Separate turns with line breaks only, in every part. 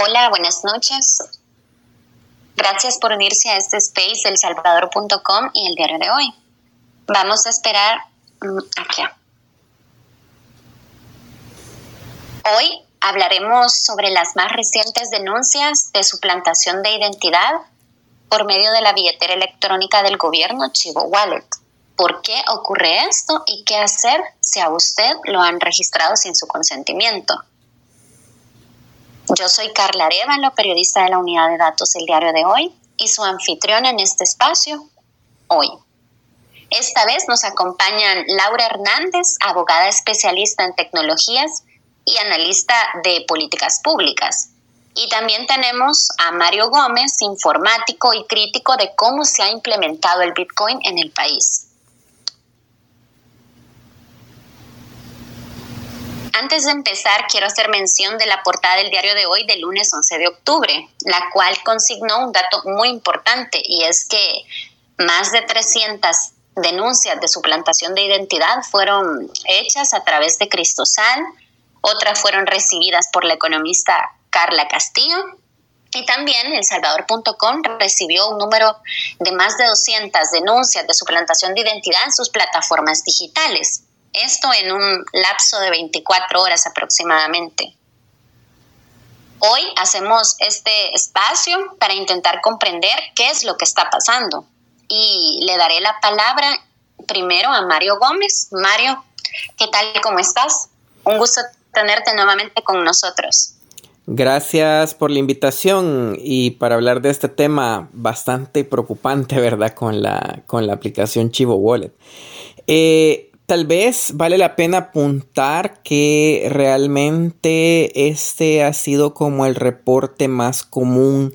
Hola, buenas noches. Gracias por unirse a este space del salvador.com y el diario de hoy. Vamos a esperar mm, aquí. Hoy hablaremos sobre las más recientes denuncias de suplantación de identidad por medio de la billetera electrónica del gobierno Chivo Wallet. ¿Por qué ocurre esto y qué hacer si a usted lo han registrado sin su consentimiento? Yo soy Carla Arevalo, periodista de la Unidad de Datos del Diario de Hoy y su anfitriona en este espacio, hoy. Esta vez nos acompañan Laura Hernández, abogada especialista en tecnologías y analista de políticas públicas. Y también tenemos a Mario Gómez, informático y crítico de cómo se ha implementado el Bitcoin en el país. Antes de empezar, quiero hacer mención de la portada del diario de hoy del lunes 11 de octubre, la cual consignó un dato muy importante y es que más de 300 denuncias de suplantación de identidad fueron hechas a través de Cristosal, otras fueron recibidas por la economista Carla Castillo y también El Salvador.com recibió un número de más de 200 denuncias de suplantación de identidad en sus plataformas digitales. Esto en un lapso de 24 horas aproximadamente. Hoy hacemos este espacio para intentar comprender qué es lo que está pasando y le daré la palabra primero a Mario Gómez. Mario, ¿qué tal? ¿Cómo estás? Un gusto tenerte nuevamente con nosotros.
Gracias por la invitación y para hablar de este tema bastante preocupante, ¿verdad? Con la, con la aplicación Chivo Wallet. Eh, Tal vez vale la pena apuntar que realmente este ha sido como el reporte más común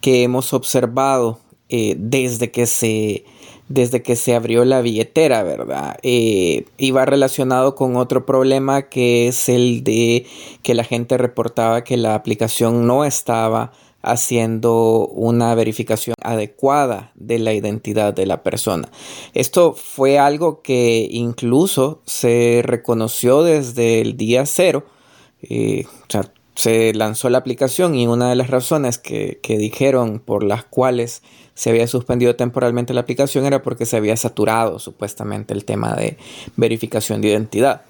que hemos observado eh, desde, que se, desde que se abrió la billetera, ¿verdad? Eh, y relacionado con otro problema que es el de que la gente reportaba que la aplicación no estaba haciendo una verificación adecuada de la identidad de la persona. Esto fue algo que incluso se reconoció desde el día cero. Eh, se lanzó la aplicación y una de las razones que dijeron por las cuales se había suspendido temporalmente la aplicación era porque se había saturado supuestamente el tema de verificación de identidad.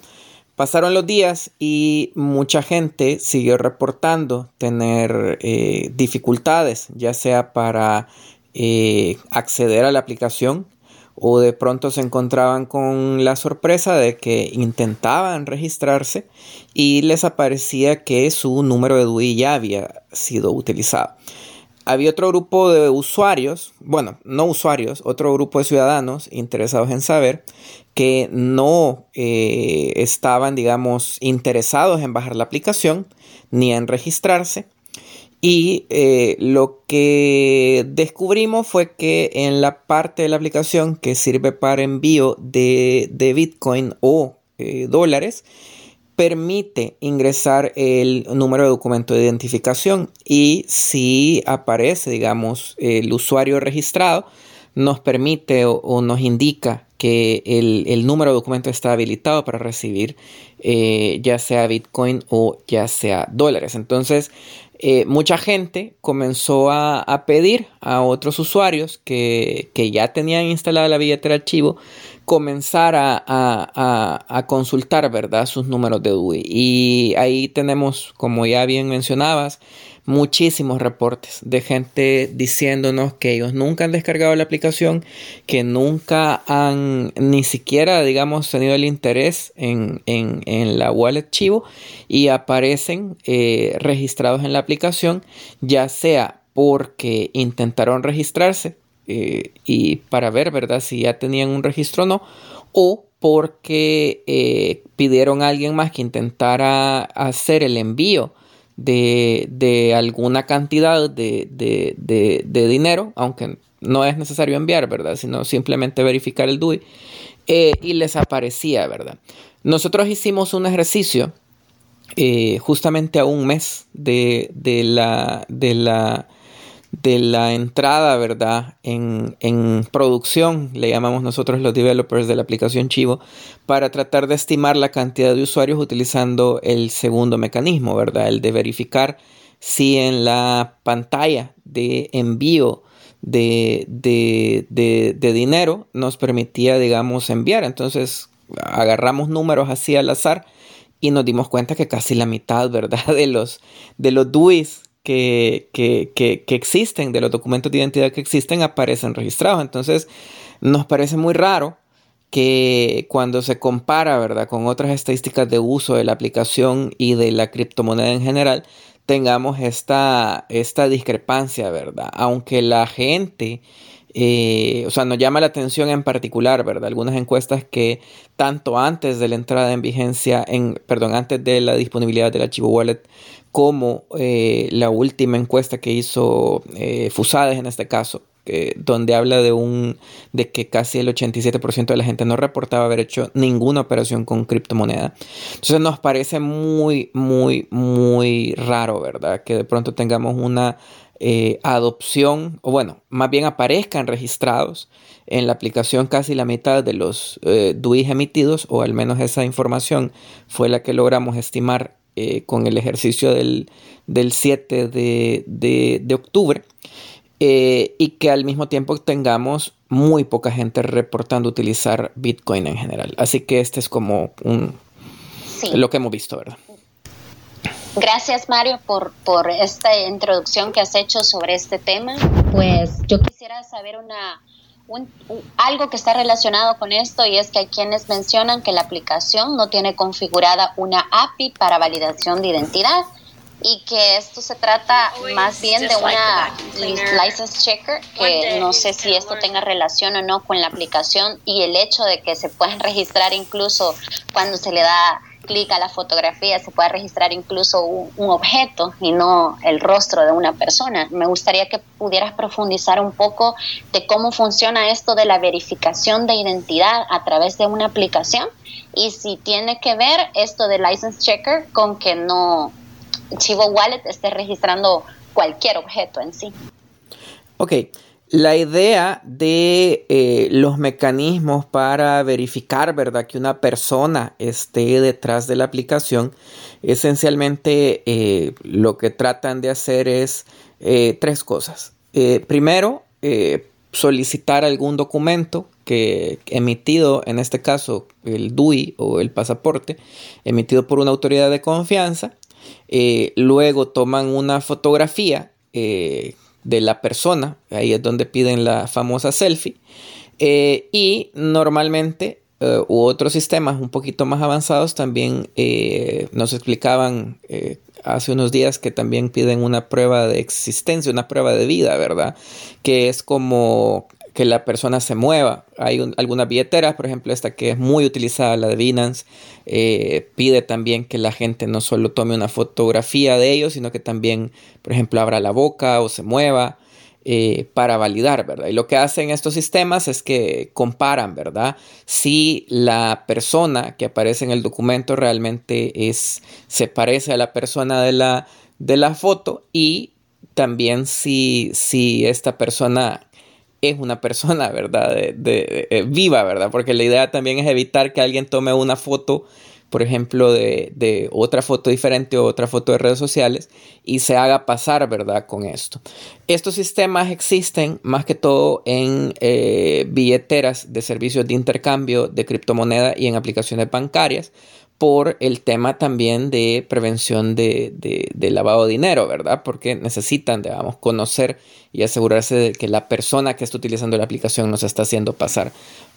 Pasaron los días y mucha gente siguió reportando tener eh, dificultades, ya sea para eh, acceder a la aplicación o de pronto se encontraban con la sorpresa de que intentaban registrarse y les aparecía que su número de DUI ya había sido utilizado. Había otro grupo de usuarios, bueno, no usuarios, otro grupo de ciudadanos interesados en saber que no eh, estaban, digamos, interesados en bajar la aplicación ni en registrarse. Y eh, lo que descubrimos fue que en la parte de la aplicación que sirve para envío de, Bitcoin o eh, dólares, permite ingresar el número de documento de identificación y si aparece, digamos, el usuario registrado, nos permite o, nos indica que el, número de documento está habilitado para recibir eh, ya sea Bitcoin o ya sea dólares. Entonces, eh, mucha gente comenzó a, pedir a otros usuarios que, que, ya tenían instalada la billetera archivo comenzar a, consultar, ¿verdad? Sus números de DUI. Y ahí tenemos, como ya bien mencionabas, muchísimos reportes de gente diciéndonos que ellos nunca han descargado la aplicación, que nunca han ni siquiera, digamos, tenido el interés en, la wallet Chivo y aparecen eh, registrados en la aplicación, ya sea porque intentaron registrarse eh, y para ver, ¿verdad? Si ya tenían un registro o no, o porque eh, pidieron a alguien más que intentara hacer el envío de, alguna cantidad de, dinero, aunque no es necesario enviar, ¿verdad? Sino simplemente verificar el DUI, eh, y les aparecía, ¿verdad? Nosotros hicimos un ejercicio justamente a un mes de, la, de la de la entrada, ¿verdad? En, producción, le llamamos nosotros los developers de la aplicación Chivo, para tratar de estimar la cantidad de usuarios utilizando el segundo mecanismo, ¿verdad? El de verificar si en la pantalla de envío de, de, dinero nos permitía, digamos, enviar. Entonces agarramos números así al azar y nos dimos cuenta que casi la mitad, ¿verdad? De los, de los DUIs que, que, que, existen, de los documentos de identidad que existen, aparecen registrados. Entonces, nos parece muy raro que cuando se compara, ¿verdad?, con otras estadísticas de uso de la aplicación y de la criptomoneda en general, tengamos esta, esta discrepancia, ¿verdad? Aunque la gente, eh, o sea, nos llama la atención en particular, ¿verdad? Algunas encuestas que tanto antes de la entrada en vigencia, en, perdón, antes de la disponibilidad del archivo wallet, como eh, la última encuesta que hizo eh, Fusades en este caso, donde habla de un de que casi el 87% de la gente no reportaba haber hecho ninguna operación con criptomoneda. Entonces nos parece muy, muy, muy raro, ¿verdad? Que de pronto tengamos una eh, adopción, o bueno, más bien aparezcan registrados en la aplicación casi la mitad de los eh, DUIs emitidos, o al menos esa información fue la que logramos estimar eh, con el ejercicio del, 7 de, de octubre. Eh, y que al mismo tiempo tengamos muy poca gente reportando utilizar Bitcoin en general. Así que este es como un, lo que hemos visto, ¿verdad?
Gracias Mario por, por esta introducción que has hecho sobre este tema. Pues yo quisiera saber una, algo que está relacionado con esto y es que hay quienes mencionan que la aplicación no tiene configurada una API para validación de identidad y que esto se trata más bien de una license checker, que no sé si esto tenga relación o no con la aplicación y el hecho de que se puedan registrar incluso cuando se le da clic a la fotografía, se puede registrar incluso un, un, objeto y no el rostro de una persona. Me gustaría que pudieras profundizar un poco de cómo funciona esto de la verificación de identidad a través de una aplicación y si tiene que ver esto de license checker con que no Chivo Wallet esté registrando cualquier objeto en sí.
Ok, la idea de eh, los mecanismos para verificar, ¿verdad? Que una persona esté detrás de la aplicación, esencialmente eh, lo que tratan de hacer es eh, tres cosas. primero, solicitar algún documento que emitido, en este caso el DUI o el pasaporte, emitido por una autoridad de confianza, luego toman una fotografía de la persona, ahí es donde piden la famosa selfie, eh, y normalmente u otros sistemas un poquito más avanzados también nos explicaban hace unos días que también piden una prueba de existencia, una prueba de vida, ¿verdad? Que es como que la persona se mueva. Hay algunas billeteras, por ejemplo, esta que es muy utilizada, la de Binance, eh, pide también que la gente no solo tome una fotografía de ellos, sino que también, por ejemplo, abra la boca o se mueva. Eh, para validar, ¿verdad? Y lo que hacen estos sistemas es que comparan, ¿verdad? Si la persona que aparece en el documento realmente es, se parece a la persona de la, de la foto y también si, si esta persona es una persona, ¿verdad? De, eh, viva, ¿verdad? Porque la idea también es evitar que alguien tome una foto, por ejemplo, de, otra foto diferente o otra foto de redes sociales y se haga pasar, ¿verdad? Con esto. Estos sistemas existen más que todo en eh, billeteras de servicios de intercambio de criptomoneda y en aplicaciones bancarias por el tema también de prevención de, lavado de dinero, ¿verdad? Porque necesitan, digamos, conocer y asegurarse de que la persona que está utilizando la aplicación no se está haciendo pasar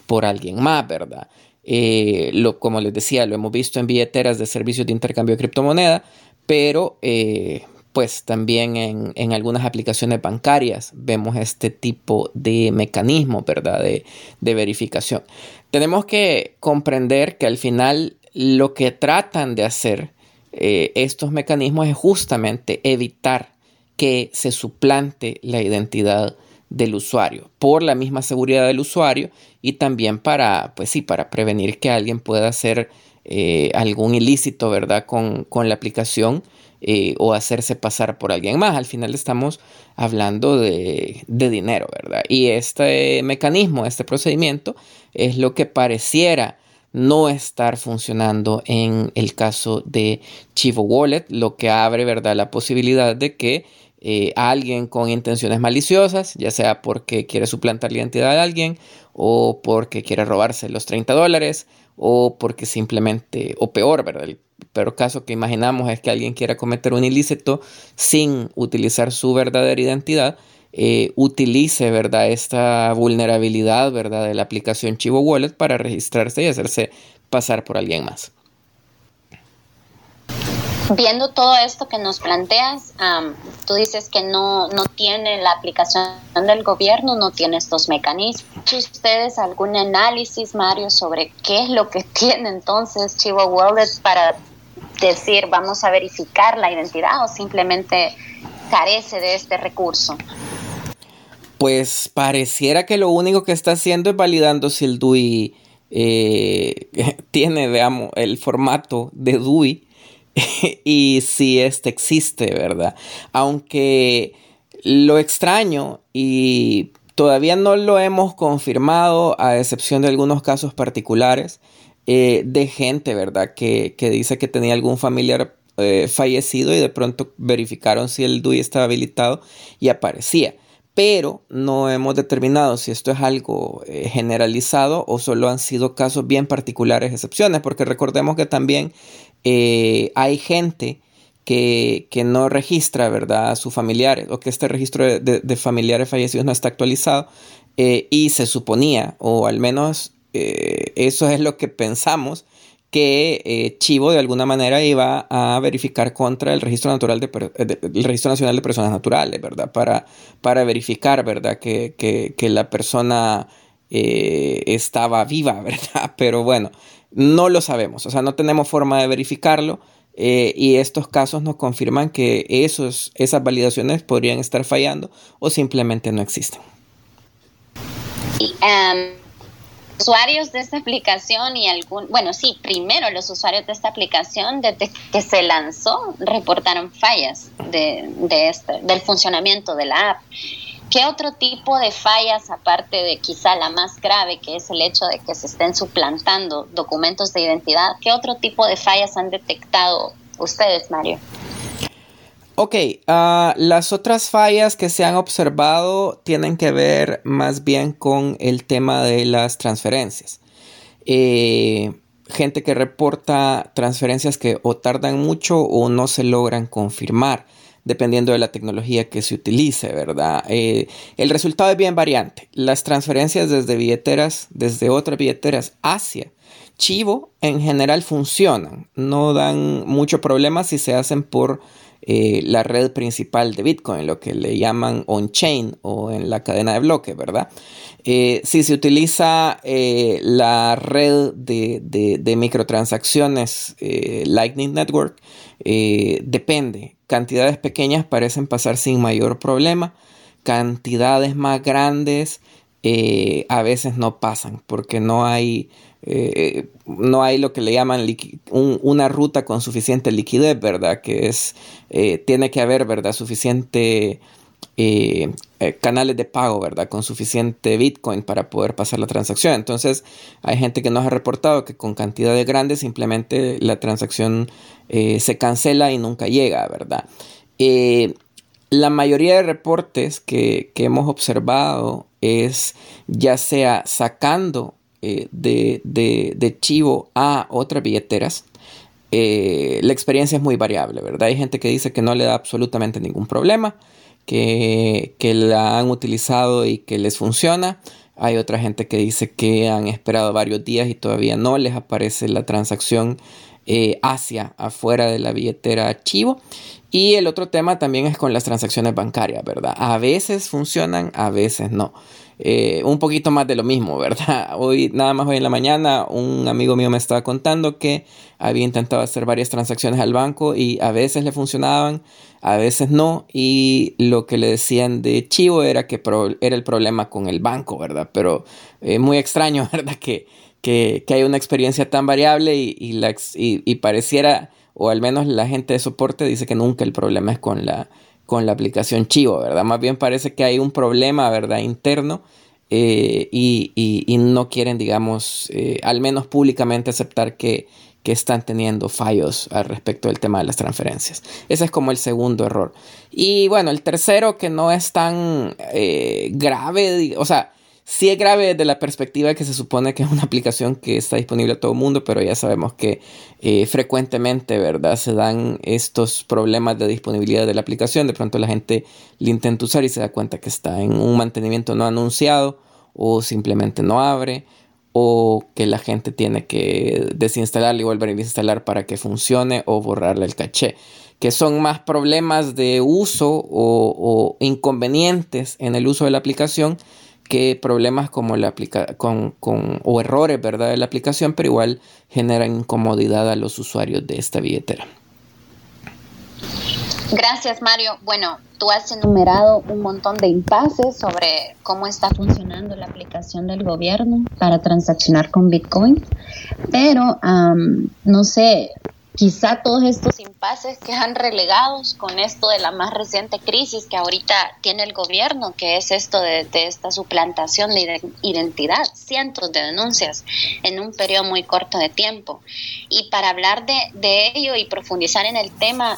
por alguien más, ¿verdad? Eh, como les decía, lo hemos visto en billeteras de servicios de intercambio de criptomoneda, pero eh, pues también en, en, algunas aplicaciones bancarias vemos este tipo de mecanismo, ¿verdad? De, de verificación. Tenemos que comprender que al final lo que tratan de hacer eh, estos mecanismos es justamente evitar que se suplante la identidad del usuario por la misma seguridad del usuario y también para, pues sí, para prevenir que alguien pueda hacer eh, algún ilícito, ¿verdad? Con, la aplicación eh, o hacerse pasar por alguien más. Al final estamos hablando de, de dinero, ¿verdad? Y este mecanismo, este procedimiento es lo que pareciera no estar funcionando en el caso de Chivo Wallet, lo que abre ¿verdad? la posibilidad de que eh, alguien con intenciones maliciosas, ya sea porque quiere suplantar la identidad de alguien o porque quiere robarse los 30 dólares o porque simplemente, o peor, ¿verdad? El peor caso que imaginamos es que alguien quiera cometer un ilícito sin utilizar su verdadera identidad, eh, utilice, ¿verdad? Esta vulnerabilidad, ¿verdad? De la aplicación Chivo Wallet para registrarse y hacerse pasar por alguien más
viendo todo esto que nos planteas, tú dices que no, no tiene la aplicación del gobierno, no tiene estos mecanismos. ¿Ustedes algún análisis, Mario, sobre qué es lo que tiene entonces Chivo Wallet para decir vamos a verificar la identidad o simplemente carece de este recurso?
Pues pareciera que lo único que está haciendo es validando si el DUI eh, tiene, veamos, el formato de DUI y si este existe, ¿verdad? Aunque lo extraño y todavía no lo hemos confirmado, a excepción de algunos casos particulares, eh, de gente, ¿verdad? Que, dice que tenía algún familiar eh, fallecido y de pronto verificaron si el DUI estaba habilitado y aparecía. Pero no hemos determinado si esto es algo eh, generalizado o solo han sido casos bien particulares, excepciones, porque recordemos que también eh, hay gente que, no registra, ¿verdad?, a sus familiares o que este registro de, familiares fallecidos no está actualizado eh, y se suponía, o al menos eso es lo que pensamos, que Chivo de alguna manera iba a verificar contra el registro natural de, el registro nacional de personas naturales, ¿verdad? Para, para verificar, ¿verdad? Que, que la persona estaba viva, ¿verdad? Pero bueno, no lo sabemos, o sea, no tenemos forma de verificarlo eh, y estos casos nos confirman que esos, esas validaciones podrían estar fallando o simplemente no existen.
Em, usuarios de esta aplicación y algún, bueno, sí, primero los usuarios de esta aplicación desde que se lanzó reportaron fallas de, de este, del funcionamiento de la app. ¿Qué otro tipo de fallas, aparte de quizá la más grave, que es el hecho de que se estén suplantando documentos de identidad, qué otro tipo de fallas han detectado ustedes, Mario?
Ok, ah, las otras fallas que se han observado tienen que ver más bien con el tema de las transferencias. Eh, gente que reporta transferencias que o tardan mucho o no se logran confirmar dependiendo de la tecnología que se utilice, ¿verdad? Eh, el resultado es bien variante. Las transferencias desde billeteras, desde otras billeteras hacia Chivo, en general funcionan. No dan mucho problema si se hacen por eh, la red principal de Bitcoin, lo que le llaman on-chain o en la cadena de bloques, ¿verdad? Eh, si se utiliza la red de, microtransacciones Lightning Network, depende Cantidades pequeñas parecen pasar sin mayor problema. Cantidades más grandes eh, a veces no pasan porque no hay, eh, no hay lo que le llaman una ruta con suficiente liquidez, ¿verdad? Que es, eh, tiene que haber, ¿verdad? Suficiente canales de pago, ¿verdad? Con suficiente Bitcoin para poder pasar la transacción. Entonces, hay gente que nos ha reportado que con cantidades grandes simplemente la transacción eh, se cancela y nunca llega, ¿verdad? Eh, la mayoría de reportes que, hemos observado es ya sea sacando eh, de, Chivo a otras billeteras. la experiencia es muy variable, ¿verdad? Hay gente que dice que no le da absolutamente ningún problema, que, que la han utilizado y que les funciona. Hay otra gente que dice que han esperado varios días y todavía no les aparece la transacción eh, hacia afuera de la billetera Chivo. Y el otro tema también es con las transacciones bancarias, ¿verdad? A veces funcionan, a veces no. Eh, un poquito más de lo mismo, ¿verdad? Hoy, nada más hoy en la mañana, un amigo mío me estaba contando que había intentado hacer varias transacciones al banco y a veces le funcionaban, a veces no. Y lo que le decían de Chivo era que era el problema con el banco, ¿verdad? Pero es muy extraño, ¿verdad? Que, que, que hay una experiencia tan variable y, y, pareciera, o al menos la gente de soporte dice que nunca el problema es con la, con la aplicación Chivo, ¿verdad? Más bien parece que hay un problema, ¿verdad? Interno eh, y, no quieren, digamos, eh, al menos públicamente aceptar que, están teniendo fallos al respecto del tema de las transferencias. Ese es como el segundo error. Y bueno, el tercero que no es tan eh, grave, o sea, sí es grave desde la perspectiva que se supone que es una aplicación que está disponible a todo el mundo, pero ya sabemos que frecuentemente, ¿verdad? Se dan estos problemas de disponibilidad de la aplicación. De pronto la gente la intenta usar y se da cuenta que está en un mantenimiento no anunciado o simplemente no abre o que la gente tiene que desinstalarla y volver a instalar para que funcione o borrarle el caché, que son más problemas de uso o, inconvenientes en el uso de la aplicación que problemas como la aplica con, con, o errores ¿verdad? de la aplicación, pero igual generan incomodidad a los usuarios de esta billetera.
Gracias, Mario. Bueno, tú has enumerado un montón de impases sobre cómo está funcionando la aplicación del gobierno para transaccionar con Bitcoin, pero no sé, quizá todos estos impases quedan relegados con esto de la más reciente crisis que ahorita tiene el gobierno, que es esto de, esta suplantación de identidad, cientos de denuncias en un periodo muy corto de tiempo. Y para hablar de, ello y profundizar en el tema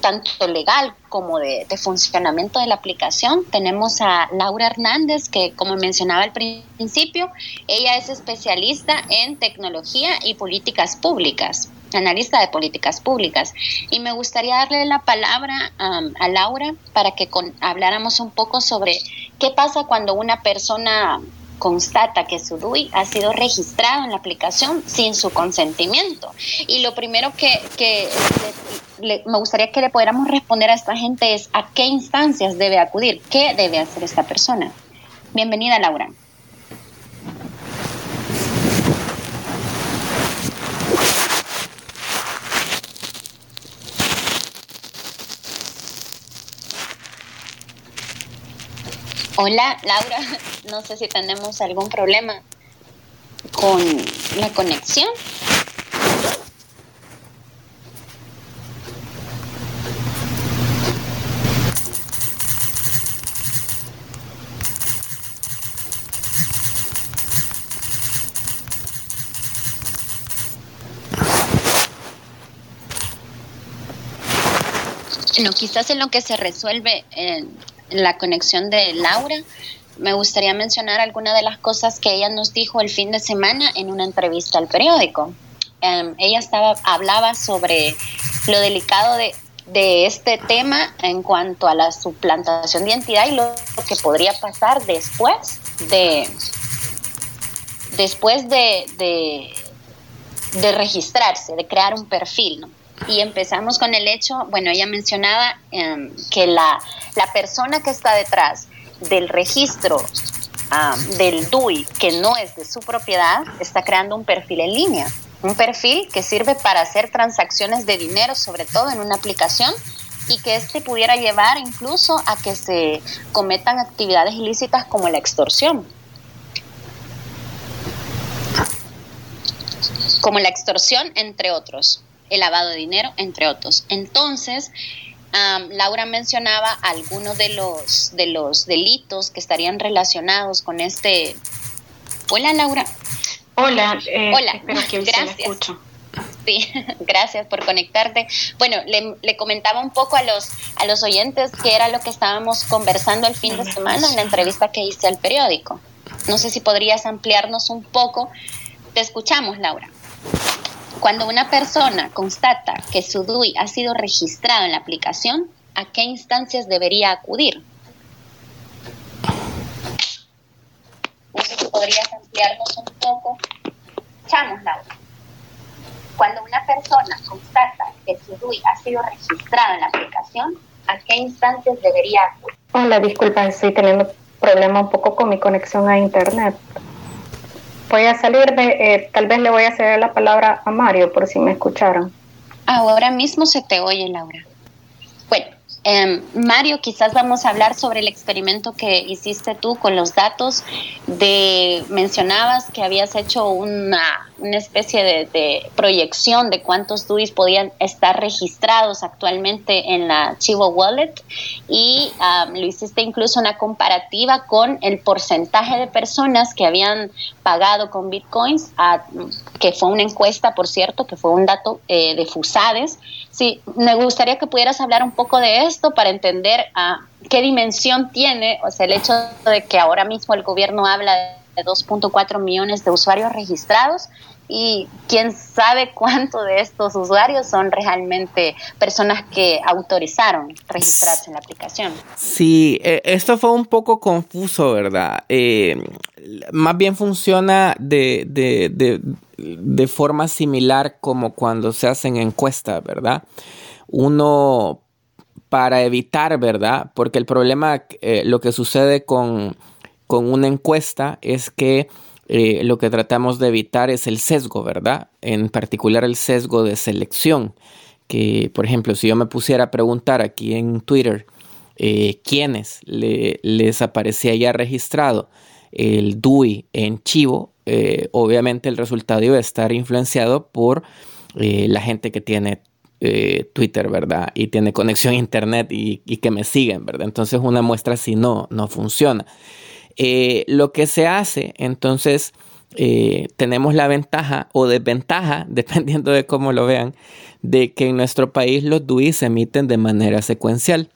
tanto legal como de, de, funcionamiento de la aplicación, tenemos a Laura Hernández, que como mencionaba al principio, ella es especialista en tecnología y políticas públicas analista de políticas públicas. Y me gustaría darle la palabra a Laura para que habláramos un poco sobre qué pasa cuando una persona constata que su DUI ha sido registrado en la aplicación sin su consentimiento. Y lo primero que, me gustaría que le pudiéramos responder a esta gente es a qué instancias debe acudir, qué debe hacer esta persona. Bienvenida, Laura. Hola, Laura. No sé si tenemos algún problema con la conexión. No, quizás en lo que se resuelve en la conexión de Laura, me gustaría mencionar algunas de las cosas que ella nos dijo el fin de semana en una entrevista al periódico. Em, ella estaba, hablaba sobre lo delicado de, este tema en cuanto a la suplantación de identidad y lo que podría pasar después de después de, de, registrarse, de crear un perfil. ¿no? Y empezamos con el hecho, bueno, ella mencionaba em, que la, persona que está detrás del registro del DUI, que no es de su propiedad, está creando un perfil en línea, un perfil que sirve para hacer transacciones de dinero, sobre todo en una aplicación, y que este pudiera llevar incluso a que se cometan actividades ilícitas como la extorsión. Como la extorsión, entre otros el lavado de dinero, entre otros. Entonces, Laura mencionaba algunos de los, de los delitos que estarían relacionados con este... Hola, Laura.
Hola,
eh, Hola. gracias. Sí, gracias por conectarte. Bueno, le, le, comentaba un poco a los, a los oyentes que era lo que estábamos conversando el fin de semana en la entrevista que hice al periódico. No sé si podrías ampliarnos un poco. Te escuchamos, Laura. Cuando una persona constata que su DUI ha sido registrado en la aplicación, ¿a qué instancias debería acudir? No sé si podrías ampliarnos un poco. Chamos, Laura. Cuando una persona constata que su DUI ha sido registrado en la aplicación, ¿a qué instancias debería acudir?
Hola, disculpa, estoy teniendo problema un poco con mi conexión a Internet voy a salir de, eh, tal vez le voy a ceder la palabra a Mario por si me escucharon.
Ahora mismo se te oye, Laura. Bueno, em, Mario, quizás vamos a hablar sobre el experimento que hiciste tú con los datos de, mencionabas que habías hecho una, una especie de, proyección de cuántos DUIs podían estar registrados actualmente en la Chivo Wallet y um, lo hiciste incluso una comparativa con el porcentaje de personas que habían pagado con bitcoins, que fue una encuesta, por cierto, que fue un dato eh, de FUSADES. Sí, me gustaría que pudieras hablar un poco de esto para entender a qué dimensión tiene, o sea, el hecho de que ahora mismo el gobierno habla de 2.4 millones de usuarios registrados y quién sabe cuánto de estos usuarios son realmente personas que autorizaron registrarse en la aplicación.
Sí, e, esto fue un poco confuso, ¿verdad? Eh, más bien funciona de, de, de, forma similar como cuando se hacen encuestas, ¿verdad? Uno para evitar, ¿verdad? Porque el problema, eh, lo que sucede con, una encuesta es que eh, lo que tratamos de evitar es el sesgo, ¿verdad? En particular el sesgo de selección. Que, por ejemplo, si yo me pusiera a preguntar aquí en Twitter eh, quiénes les aparecía ya registrado el DUI en Chivo, obviamente el resultado iba a estar influenciado por la gente que tiene eh, Twitter, ¿verdad? Y tiene conexión a Internet y, que me siguen, ¿verdad? Entonces una muestra así no, no funciona. Eh, lo que se hace, entonces, eh, tenemos la ventaja o desventaja, dependiendo de cómo lo vean, de que en nuestro país los DUI se emiten de manera secuencial.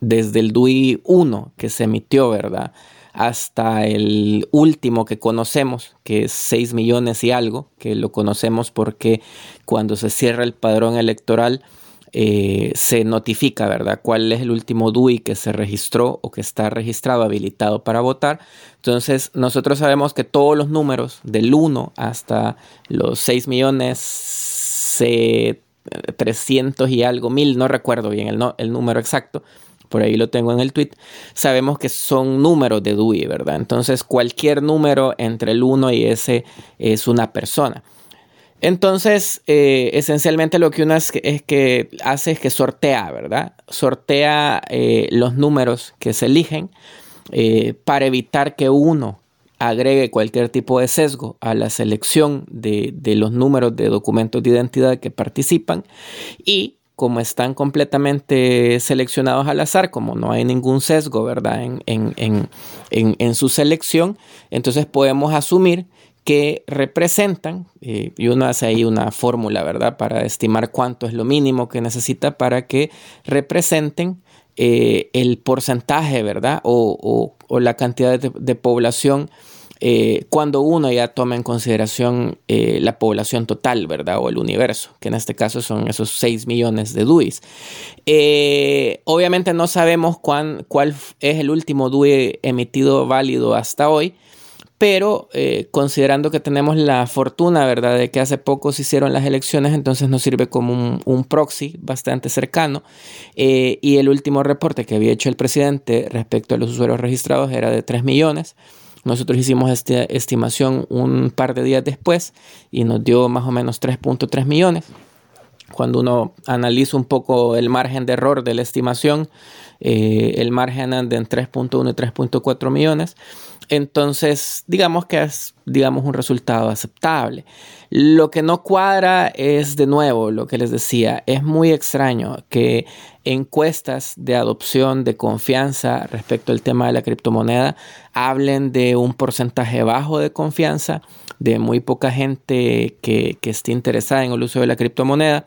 Desde el DUI 1 que se emitió, ¿verdad? hasta el último que conocemos, que es 6 millones y algo, que lo conocemos porque cuando se cierra el padrón electoral eh, se notifica, ¿verdad? ¿Cuál es el último DUI que se registró o que está registrado, habilitado para votar? Entonces, nosotros sabemos que todos los números del 1 hasta los 6 millones 300 y algo mil, no recuerdo bien el, el número exacto, por ahí lo tengo en el tweet, sabemos que son números de Dewey, ¿verdad? Entonces cualquier número entre el 1 y ese es una persona. Entonces, eh, esencialmente lo que uno es que, hace es que sortea, ¿verdad? Sortea eh, los números que se eligen eh, para evitar que uno agregue cualquier tipo de sesgo a la selección de, de los números de documentos de identidad que participan y como están completamente seleccionados al azar, como no hay ningún sesgo, ¿verdad? En, su selección, entonces podemos asumir que representan, eh, y uno hace ahí una fórmula, ¿verdad? Para estimar cuánto es lo mínimo que necesita para que representen eh, el porcentaje, ¿verdad? O, la cantidad de población eh, cuando uno ya toma en consideración la población total, ¿verdad? O el universo, que en este caso son esos 6 millones de DUIs. Obviamente no sabemos cuál es el último DUI emitido válido hasta hoy, pero considerando que tenemos la fortuna, ¿verdad?, de que hace poco se hicieron las elecciones, entonces nos sirve como un, proxy bastante cercano. y el último reporte que había hecho el presidente respecto a los usuarios registrados era de 3 millones. Nosotros hicimos esta estimación un par de días después y nos dio más o menos 3.3 millones. Cuando uno analiza un poco el margen de error de la estimación, eh, el margen anda en 3.1 y 3.4 millones. Entonces, digamos que es digamos, un resultado aceptable. Lo que no cuadra es, de nuevo, lo que les decía, es muy extraño que encuestas de adopción, de confianza respecto al tema de la criptomoneda, hablen de un porcentaje bajo de confianza, de muy poca gente que, esté interesada en el uso de la criptomoneda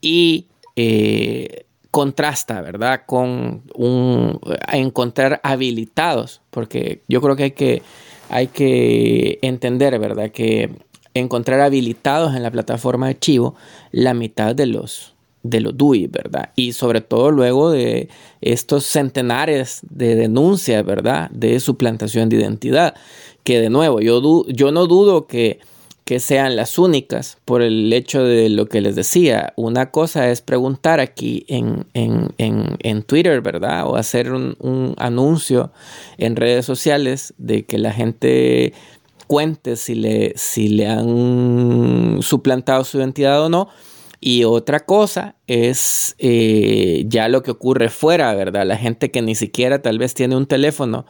y eh, contrasta, ¿verdad? Con un, encontrar habilitados, porque yo creo que hay que, hay que entender, ¿verdad? Que encontrar habilitados en la plataforma de Chivo la mitad de los de los DUI, ¿verdad? Y sobre todo luego de estos centenares de denuncias, ¿verdad? De suplantación de identidad, que de nuevo, yo, yo no dudo que que sean las únicas por el hecho de lo que les decía. Una cosa es preguntar aquí en, en, Twitter, ¿verdad? O hacer un, anuncio en redes sociales de que la gente cuente si le, si le han suplantado su identidad o no. Y otra cosa es eh, ya lo que ocurre fuera, ¿verdad? La gente que ni siquiera tal vez tiene un teléfono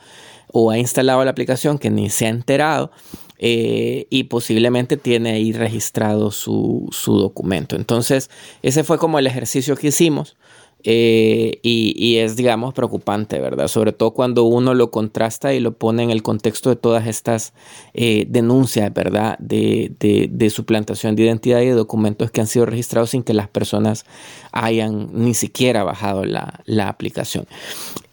o ha instalado la aplicación que ni se ha enterado eh, y posiblemente tiene ahí registrado su, su, documento. Entonces, ese fue como el ejercicio que hicimos. Eh, y, es, digamos, preocupante, ¿verdad? Sobre todo cuando uno lo contrasta y lo pone en el contexto de todas estas eh, denuncias, ¿verdad? De, de, suplantación de identidad y de documentos que han sido registrados sin que las personas hayan ni siquiera bajado la, la aplicación.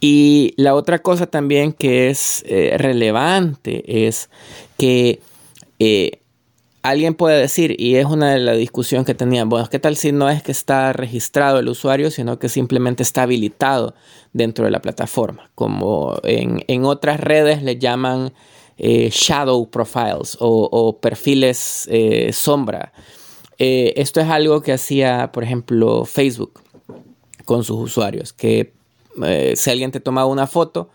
Y la otra cosa también que es relevante es que alguien puede decir, y es una de las discusiones que tenían, bueno, ¿qué tal si no es que está registrado el usuario, sino que simplemente está habilitado dentro de la plataforma? Como en, otras redes le llaman eh, shadow profiles o, perfiles eh, sombra. Eh, esto es algo que hacía, por ejemplo, Facebook con sus usuarios, que si alguien te tomaba una foto,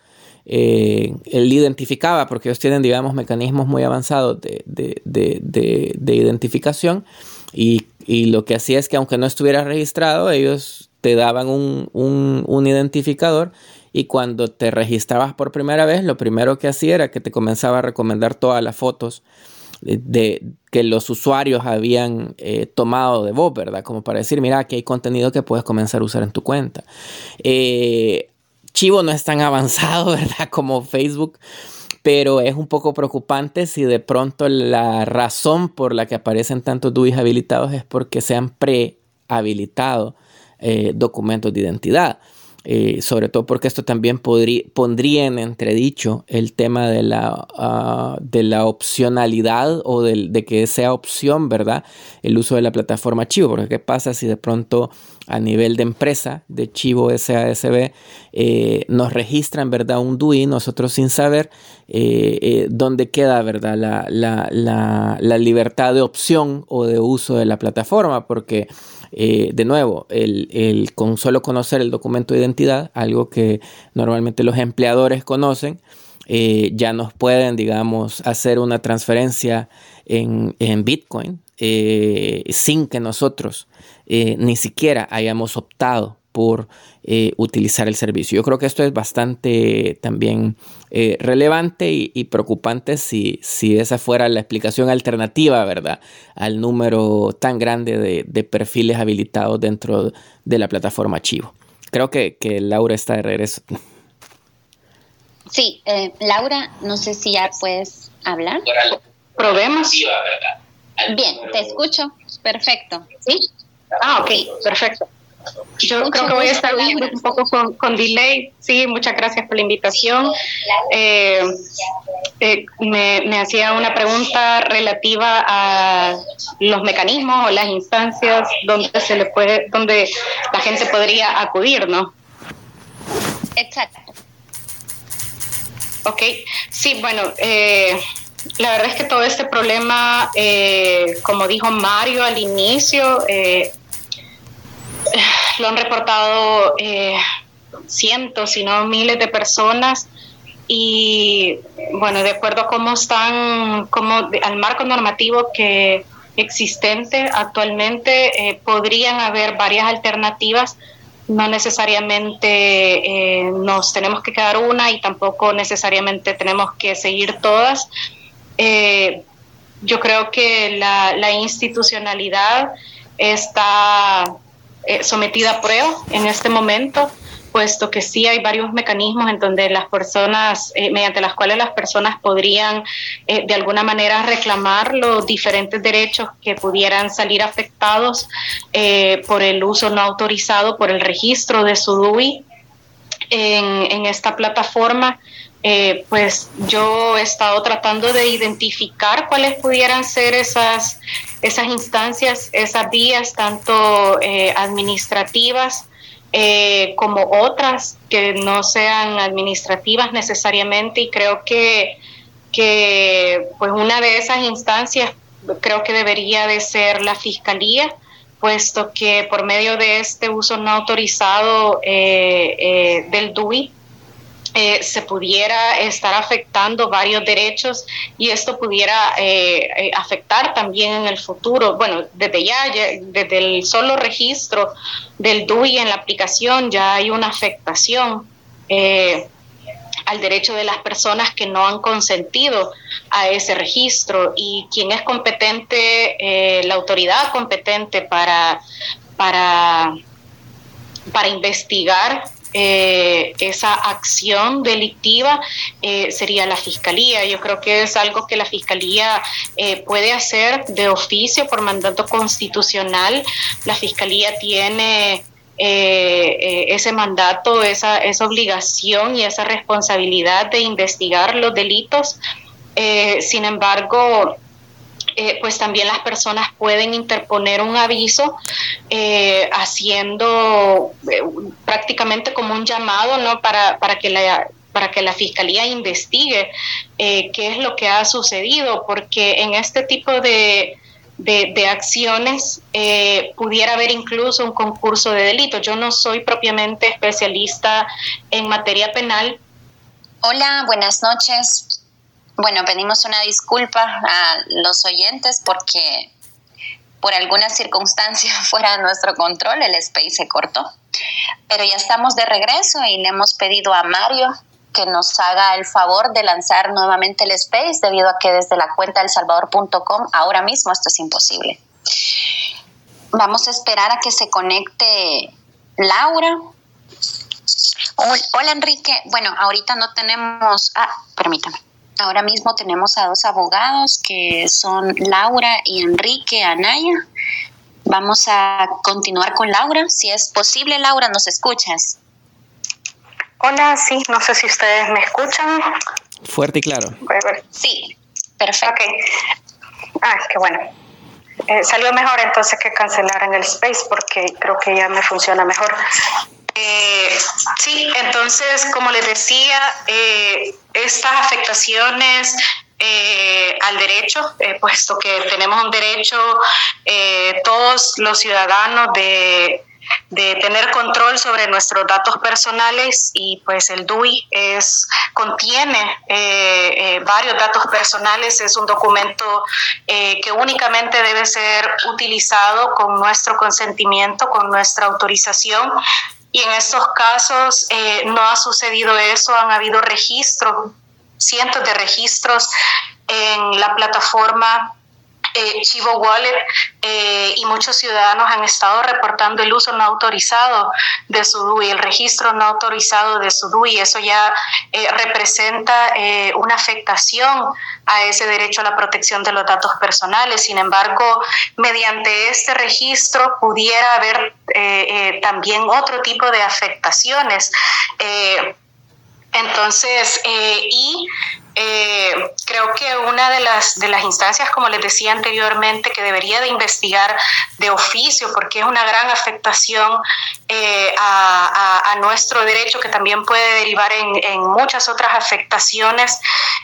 eh, él identificaba, porque ellos tienen, digamos, mecanismos muy avanzados de, identificación y, lo que hacía es que aunque no estuviera registrado, ellos te daban un, identificador y cuando te registrabas por primera vez, lo primero que hacía era que te comenzaba a recomendar todas las fotos de, que los usuarios habían eh, tomado de vos, ¿verdad? Como para decir, mira, aquí hay contenido que puedes comenzar a usar en tu cuenta. Eh, Chivo no es tan avanzado, ¿verdad? Como Facebook, pero es un poco preocupante si de pronto la razón por la que aparecen tantos DUIs habilitados es porque se han prehabilitado eh, documentos de identidad. Eh, sobre todo porque esto también pondría en entredicho el tema de la, ah, de la opcionalidad o de, que sea opción, ¿verdad? El uso de la plataforma Chivo, porque ¿qué pasa si de pronto a nivel de empresa de Chivo SASB eh, nos registran, ¿verdad? Un DUI, nosotros sin saber eh, dónde queda, ¿verdad? La, la libertad de opción o de uso de la plataforma, porque eh, de nuevo, el, con solo conocer el documento de identidad, algo que normalmente los empleadores conocen, eh, ya nos pueden, digamos, hacer una transferencia en, Bitcoin eh, sin que nosotros ni siquiera hayamos optado por eh, utilizar el servicio. Yo creo que esto es bastante también eh, relevante y, preocupante si, si, esa fuera la explicación alternativa, ¿verdad? Al número tan grande de, perfiles habilitados dentro de la plataforma Chivo. Creo que, Laura está de regreso.
Sí, eh, Laura, no sé si ya puedes hablar.
Probemos.
Bien, te escucho. Perfecto. ¿Sí?
Ah, ok, perfecto. Yo creo que voy a estar un poco con, delay. Sí, muchas gracias por la invitación. Eh, eh, me, hacía una pregunta relativa a los mecanismos o las instancias donde se le puede, donde la gente podría acudir, ¿no?
Exacto.
Ok, sí, bueno, eh, la verdad es que todo este problema, como dijo Mario al inicio, lo han reportado eh, cientos, si no miles de personas. Y bueno, de acuerdo a cómo están, como al marco normativo que existente actualmente, eh, podrían haber varias alternativas. No necesariamente eh, nos tenemos que quedar una y tampoco necesariamente tenemos que seguir todas. yo creo que la institucionalidad está eh, sometida a prueba en este momento, puesto que sí hay varios mecanismos en donde las personas, eh, mediante las cuales las personas podrían eh, de alguna manera reclamar los diferentes derechos que pudieran salir afectados por el uso no autorizado, por el registro de su DUI en, esta plataforma. Eh, pues yo he estado tratando de identificar cuáles pudieran ser esas, esas instancias, esas vías, tanto eh, administrativas eh, como otras que no sean administrativas necesariamente y creo que, que pues una de esas instancias creo que debería de ser la fiscalía puesto que por medio de este uso no autorizado del DUI eh, se pudiera estar afectando varios derechos y esto pudiera eh, eh, afectar también en el futuro. Bueno, desde ya, desde el solo registro del DUI en la aplicación ya hay una afectación
al derecho de las personas que no han consentido a ese registro y quien es competente, eh, la autoridad competente para, para, para investigar eh, esa acción delictiva eh, sería la fiscalía. Yo creo que es algo que la fiscalía eh, puede hacer de oficio por mandato constitucional. La fiscalía tiene ese mandato, esa, esa obligación y esa responsabilidad de investigar los delitos. sin embargo, eh, pues también las personas pueden interponer un aviso eh, haciendo eh, prácticamente como un llamado ¿no? para, para, que la, para que la fiscalía investigue qué es lo que ha sucedido, porque en este tipo de, de, acciones pudiera haber incluso un concurso de delitos. Yo no soy propiamente especialista en materia penal.
Hola, buenas noches. Bueno, pedimos una disculpa a los oyentes porque por alguna circunstancia fuera de nuestro control el space se cortó. Pero ya estamos de regreso y le hemos pedido a Mario que nos haga el favor de lanzar nuevamente el space debido a que desde la cuenta elsalvador.com ahora mismo esto es imposible. Vamos a esperar a que se conecte Laura. Hola Enrique. Bueno, ahorita no tenemos... Ah, permítame. Ahora mismo tenemos a dos abogados que son Laura y Enrique Anaya. Vamos a continuar con Laura. Si es posible, Laura, ¿nos escuchas?
Hola, sí, no sé si ustedes me escuchan.
Fuerte y claro.
Sí, perfecto.
Ok. Ah, qué bueno. Eh, salió mejor entonces que cancelar en el space porque creo que ya me funciona mejor. Eh, sí, entonces, como les decía, eh, estas afectaciones eh, al derecho, puesto que tenemos un derecho todos los ciudadanos de, tener control sobre nuestros datos personales y pues el DUI es contiene varios datos personales. Es un documento que únicamente debe ser utilizado con nuestro consentimiento con nuestra autorización. Y en estos casos eh, no ha sucedido eso, han habido registros, cientos de registros en la plataforma eh, Chivo Wallet eh, y muchos ciudadanos han estado reportando el uso no autorizado de su DUI, el registro no autorizado de su DUI. Eso ya eh, representa una afectación a ese derecho a la protección de los datos personales. Sin embargo, mediante este registro pudiera haber también otro tipo de afectaciones. Entonces, y eh, creo que una de las, de las instancias, como les decía anteriormente, que debería de investigar de oficio, porque es una gran afectación eh, a, nuestro derecho, que también puede derivar en, muchas otras afectaciones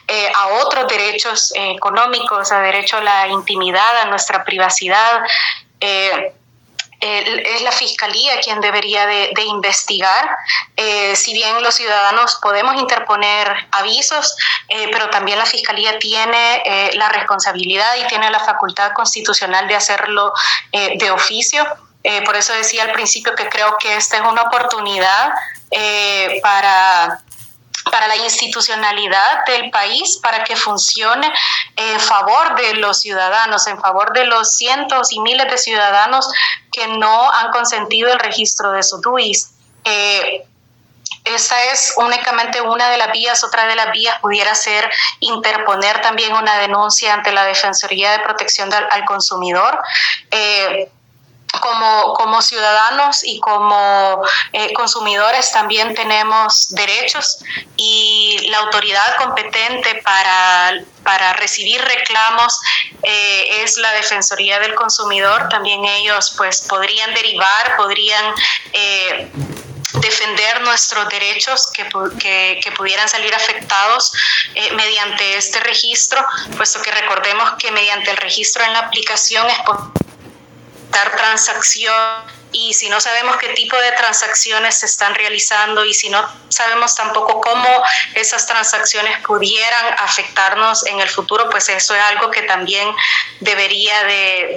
eh, a otros derechos económicos, a derecho a la intimidad, a nuestra privacidad es la fiscalía quien debería de, investigar. Eh, si bien los ciudadanos podemos interponer avisos, eh, pero también la fiscalía tiene eh, la responsabilidad y tiene la facultad constitucional de hacerlo de oficio. por eso decía al principio que creo que esta es una oportunidad para para la institucionalidad del país, para que funcione en favor de los ciudadanos, en favor de los cientos y miles de ciudadanos que no han consentido el registro de su DUIs. Eh, esa es únicamente una de las vías. Otra de las vías pudiera ser interponer también una denuncia ante la Defensoría de Protección al, Consumidor. Eh, como, como ciudadanos y como eh, consumidores también tenemos derechos y la autoridad competente para, para recibir reclamos eh, es la Defensoría del Consumidor. También ellos pues podrían derivar, podrían... Eh, defender nuestros derechos que, que, que pudieran salir afectados mediante este registro, puesto que recordemos que mediante el registro en la aplicación es transacción y si no sabemos qué tipo de transacciones se están realizando y si no sabemos tampoco cómo esas transacciones pudieran afectarnos en el futuro, pues eso es algo que también debería de,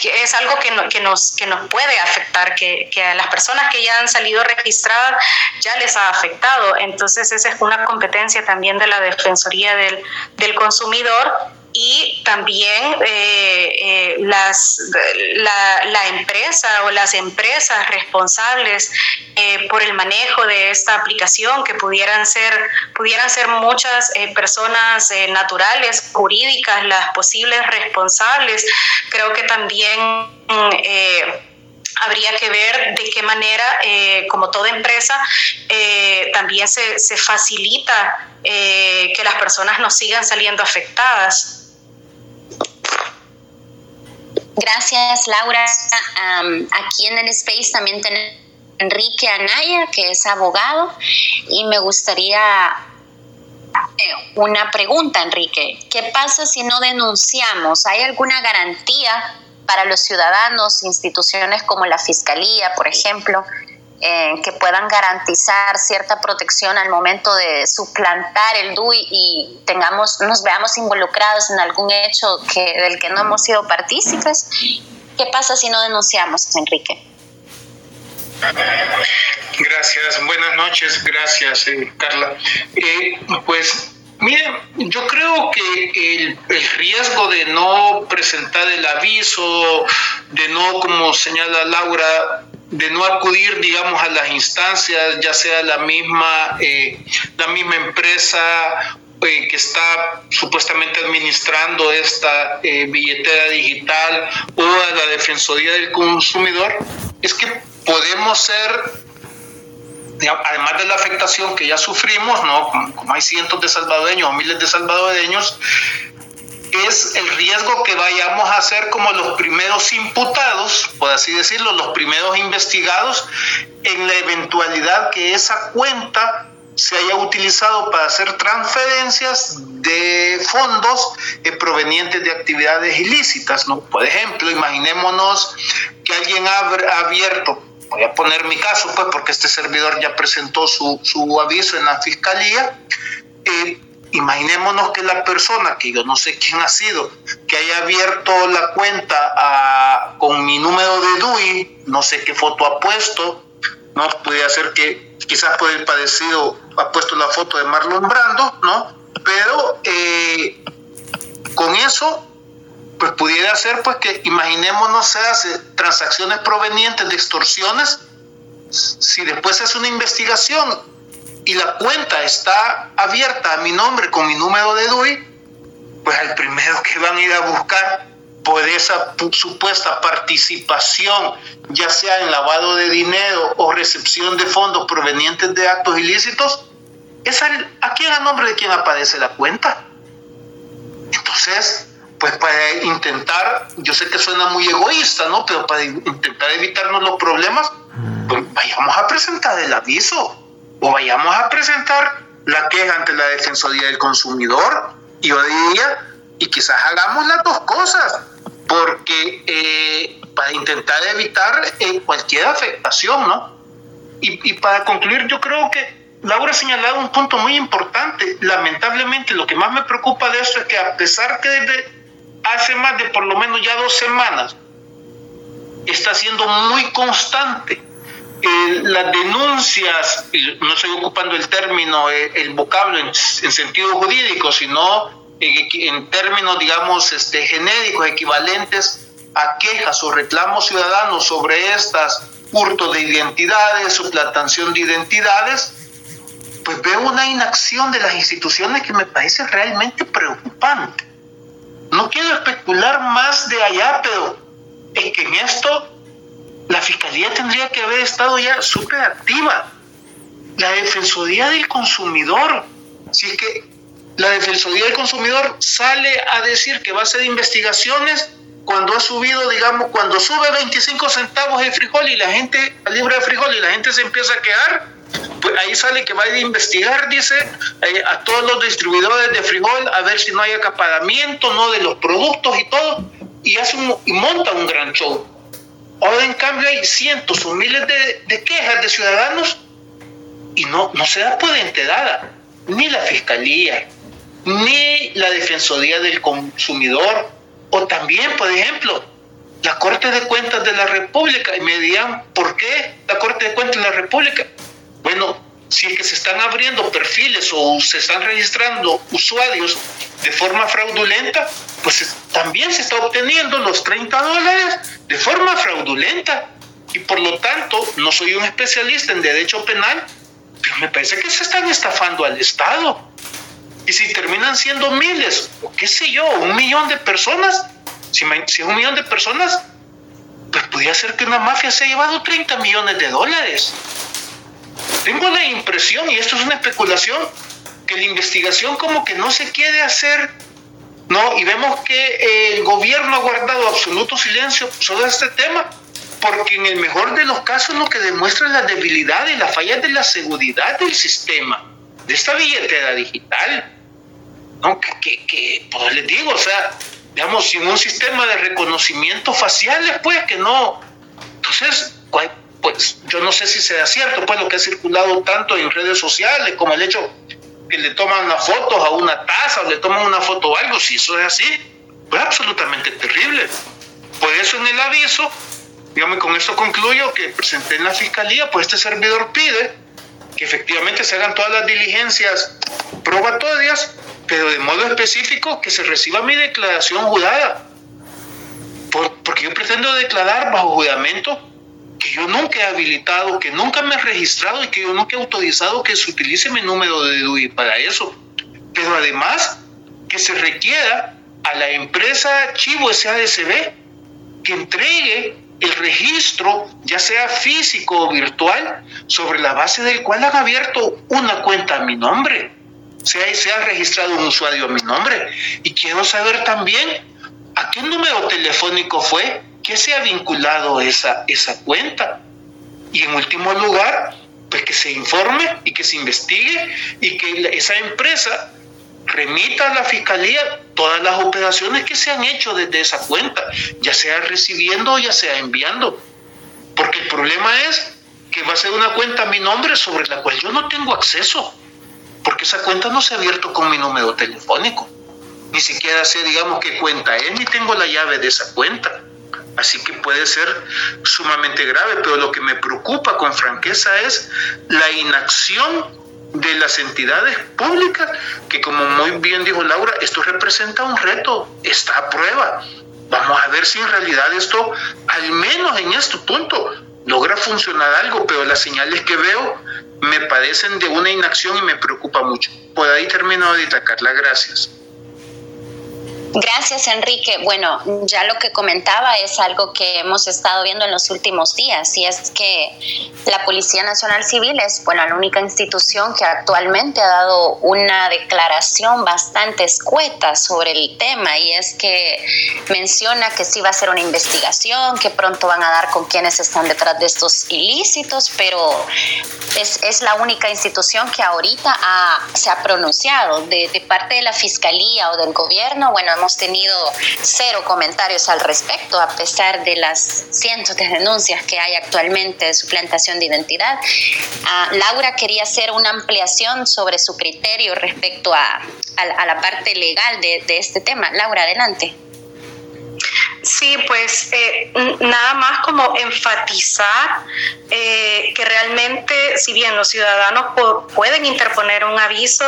que es algo que, que, nos, que nos puede afectar, que, que, a las personas que ya han salido registradas ya les ha afectado. Entonces esa es una competencia también de la Defensoría del, del Consumidor y también eh, eh, las, la, empresa o las empresas responsables eh, por el manejo de esta aplicación, que pudieran ser, pudieran ser muchas personas naturales, jurídicas, las posibles responsables. Creo que también habría que ver de qué manera, como toda empresa, también se, se facilita que las personas no sigan saliendo afectadas.
Gracias, Laura. aquí en el Space también tenemos Enrique Anaya, que es abogado, y me gustaría eh, una pregunta, Enrique. ¿Qué pasa si no denunciamos? ¿Hay alguna garantía para los ciudadanos, instituciones como la Fiscalía, por ejemplo, eh, que puedan garantizar cierta protección al momento de suplantar el DUI y tengamos, nos veamos involucrados en algún hecho que, del que no hemos sido partícipes. ¿Qué pasa si no denunciamos, Enrique?
Gracias, buenas noches, gracias eh, Carla. Eh, pues Miren, yo creo que el, el, riesgo de no presentar el aviso, de no, como señala Laura, de no acudir, digamos, a las instancias, ya sea la misma, eh, la misma empresa eh, que está supuestamente administrando esta eh, billetera digital o a la Defensoría del Consumidor, es que podemos ser, además de la afectación que ya sufrimos, ¿no? como hay cientos de salvadoreños o miles de salvadoreños, es el riesgo que vayamos a ser como los primeros imputados, por así decirlo, los primeros investigados, en la eventualidad que esa cuenta se haya utilizado para hacer transferencias de fondos eh, provenientes de actividades ilícitas. ¿no? Por ejemplo, imaginémonos que alguien ha abierto, voy a poner mi caso, pues porque este servidor ya presentó su, su aviso en la fiscalía, eh, Imaginémonos que la persona, que yo no sé quién ha sido, que haya abierto la cuenta con mi número de DUI, no sé qué foto ha puesto, no puede ser que quizás por el padecido ha puesto la foto de Marlon Brando, ¿no? Pero eh, con eso, pues pudiera ser pues que imaginémonos se hace transacciones provenientes de extorsiones, si después se hace una investigación y la cuenta está abierta a mi nombre con mi número de DUI, pues al primero que van a ir a buscar por esa supuesta participación, ya sea en lavado de dinero o recepción de fondos provenientes de actos ilícitos, es a quién a nombre de quién aparece la cuenta. Entonces, pues para intentar, yo sé que suena muy egoísta, ¿no? Pero para intentar evitarnos los problemas, pues vayamos a presentar el aviso o vayamos a presentar la queja ante la Defensoría del Consumidor y yo diría, y quizás hagamos las dos cosas, porque eh, para intentar evitar eh, cualquier afectación, ¿no? Y, y, para concluir, yo creo que Laura ha señalado un punto muy importante. Lamentablemente, lo que más me preocupa de esto es que a pesar que desde hace más de por lo menos ya dos semanas está siendo muy constante eh, las denuncias, no estoy ocupando el término, eh, el vocablo en, sentido jurídico, sino en, términos, digamos, este, genéricos, equivalentes a quejas o reclamos ciudadanos sobre estas hurtos de identidades, suplantación de identidades, pues veo una inacción de las instituciones que me parece realmente preocupante. No quiero especular más de allá, pero es que en esto la fiscalía tendría que haber estado ya súper activa. La Defensoría del Consumidor, si es que la Defensoría del Consumidor sale a decir que va a hacer investigaciones cuando ha subido, digamos, cuando sube 25 centavos el frijol y la gente, el libro de frijol y la gente se empieza a quejar, pues ahí sale que va a investigar, dice, eh, a todos los distribuidores de frijol a ver si no hay acaparamiento, no de los productos y todo, y hace y monta un gran show. Ahora en cambio hay cientos o miles de, quejas de ciudadanos y no, no se da por enterada ni la fiscalía, ni la Defensoría del Consumidor, o también, por ejemplo, la Corte de Cuentas de la República. Y me dirían, ¿por qué la Corte de Cuentas de la República? Bueno, si es que se están abriendo perfiles o se están registrando usuarios de forma fraudulenta, pues también se está obteniendo los 30 dólares de forma fraudulenta. Y por lo tanto, no soy un especialista en derecho penal, pero me parece que se están estafando al Estado. Y si terminan siendo miles, o qué sé yo, un millón de personas, si, es un millón de personas, pues podría ser que una mafia se ha llevado 30 millones de dólares. Tengo la impresión, y esto es una especulación, que la investigación como que no se quiere hacer, ¿no? Y vemos que el gobierno ha guardado absoluto silencio sobre este tema, porque en el mejor de los casos lo que demuestra es la debilidad y la falla de la seguridad del sistema, de esta billetera digital. ¿No? Que, que, pues les digo, o sea, digamos, sin un sistema de reconocimiento faciales, pues que no. Entonces, pues yo no sé si sea cierto, pues lo que ha circulado tanto en redes sociales como el hecho que le toman una foto a una taza o le toman una foto a algo, si eso es así, pues absolutamente terrible. Por eso en el aviso, digamos, con esto concluyo que presenté en la fiscalía, pues este servidor pide que efectivamente se hagan todas las diligencias probatorias, pero de modo específico que se reciba mi declaración jurada. porque yo pretendo declarar bajo juramento que yo nunca he habilitado, que nunca me he registrado y que yo nunca he autorizado que se utilice mi número de DUI para eso. Pero además que se requiera a la empresa Chivo SADCB que entregue el registro, ya sea físico o virtual, sobre la base del cual han abierto una cuenta a mi nombre. Se se ha registrado un usuario a mi nombre. Y quiero saber también a qué número telefónico fue que se ha vinculado esa, esa cuenta. Y en último lugar, pues que se informe y que se investigue y que esa empresa remita a la fiscalía todas las operaciones que se han hecho desde esa cuenta, ya sea recibiendo o ya sea enviando. Porque el problema es que va a ser una cuenta a mi nombre sobre la cual yo no tengo acceso, porque esa cuenta no se ha abierto con mi número telefónico. Ni siquiera sé, digamos, qué cuenta es, ni tengo la llave de esa cuenta. Así que puede ser sumamente grave, pero lo que me preocupa con franqueza es la inacción de las entidades públicas, que como muy bien dijo Laura, esto representa un reto, está a prueba. Vamos a ver si en realidad esto, al menos en este punto, logra funcionar algo, pero las señales que veo me parecen de una inacción y me preocupa mucho. Por ahí termino ahorita, Carla, gracias.
Gracias, Enrique. Bueno, ya lo que comentaba es algo que hemos estado viendo en los últimos días y es que la Policía Nacional Civil es, bueno, la única institución que actualmente ha dado una declaración bastante escueta sobre el tema y es que menciona que sí va a ser una investigación, que pronto van a dar con quienes están detrás de estos ilícitos, pero es, es la única institución que ahorita se ha pronunciado de, de parte de la Fiscalía o del gobierno. Bueno, hemos tenido cero comentarios al respecto, a pesar de las cientos de denuncias que hay actualmente de suplantación de identidad. Ah, Laura quería hacer una ampliación sobre su criterio respecto a, la parte legal de este tema. Laura, adelante.
Sí, pues eh, nada más como enfatizar eh, que realmente, si bien los ciudadanos pueden interponer un aviso,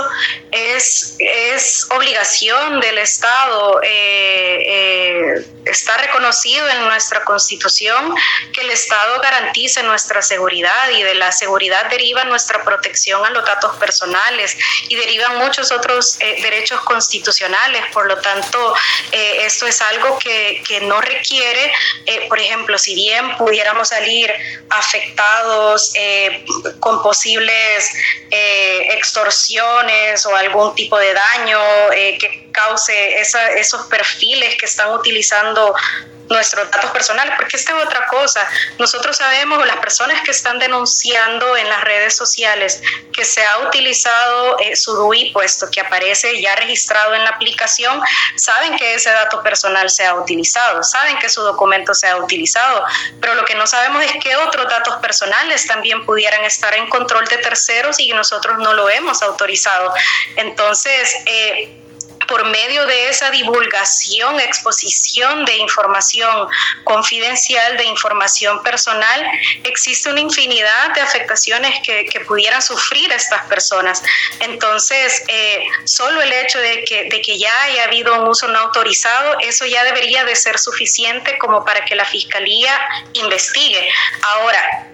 es, es obligación del Estado, eh, está reconocido en nuestra Constitución que el Estado garantice nuestra seguridad y de la seguridad deriva nuestra protección a los datos personales y derivan muchos otros derechos constitucionales. Por lo tanto, esto es algo que, que no requiere, eh, por ejemplo, si pudiéramos salir afectados eh, con posibles eh, extorsiones o algún tipo de daño que cause esos perfiles que están utilizando nuestros datos personales, porque esta es otra cosa. Nosotros sabemos, las personas que están denunciando en las redes sociales que se ha utilizado eh, su DUI, puesto que aparece ya registrado en la aplicación, saben que ese dato personal se ha utilizado, saben que su documento se ha utilizado, pero lo que no sabemos es que otros datos personales también pudieran estar en control de terceros y nosotros no lo hemos autorizado. Entonces, eh, por medio de esa divulgación, exposición de información confidencial, de información personal, existe una infinidad de afectaciones que, pudieran sufrir estas personas. Entonces, eh, solo el hecho de que, de que ya haya habido un uso no autorizado, eso ya debería de ser suficiente como para que la Fiscalía investigue. Ahora,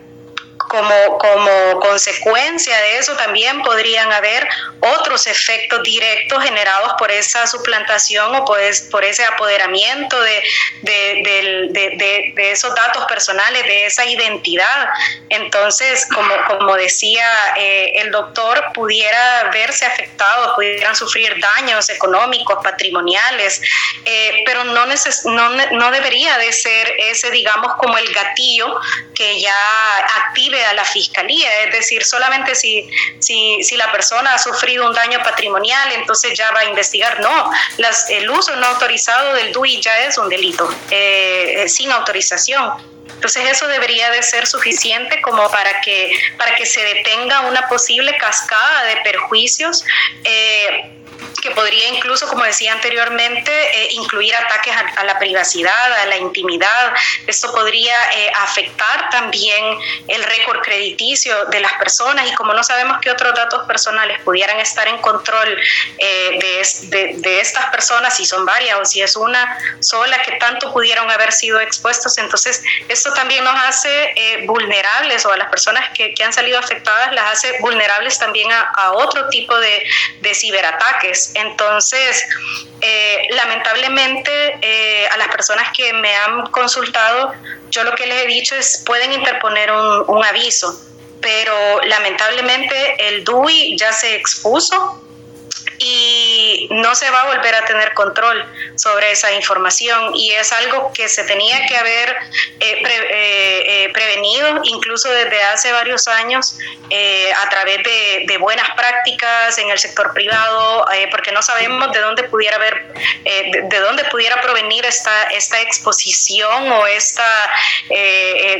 como, como consecuencia de eso también podrían haber otros efectos directos generados por esa suplantación o por, por ese apoderamiento de, de, de, esos datos personales, de esa identidad. Entonces, como, como decía eh, el doctor, pudiera verse afectado, pudieran sufrir daños económicos, patrimoniales, eh, pero no, no, no debería de ser ese, digamos, como el gatillo que ya active a la fiscalía, es decir, solamente si, si, si la persona ha sufrido un daño patrimonial, entonces ya va a investigar. No, las, el uso no autorizado del DUI ya es un delito, eh, sin autorización. Entonces eso debería de ser suficiente como para que, para que se detenga una posible cascada de perjuicios. Eh, que podría incluso, como decía anteriormente, eh, incluir ataques a, la privacidad, a la intimidad. Esto podría eh, afectar también el récord crediticio de las personas. Y como no sabemos qué otros datos personales pudieran estar en control eh, de, de, estas personas, si son varias o si es una sola, que tanto pudieron haber sido expuestos, entonces esto también nos hace vulnerables o a las personas que, que, han salido afectadas las hace vulnerables también a, otro tipo de ciberataques entonces, eh, lamentablemente, eh, a las personas que me han consultado, yo lo que les he dicho es, pueden interponer un, aviso, pero lamentablemente el DUI ya se expuso y no se va a volver a tener control sobre esa información. Y es algo que se tenía que haber eh, eh, eh, prevenido incluso desde hace varios años a través de, buenas prácticas en el sector privado porque no sabemos de dónde pudiera haber de, dónde pudiera provenir esta esta exposición o esta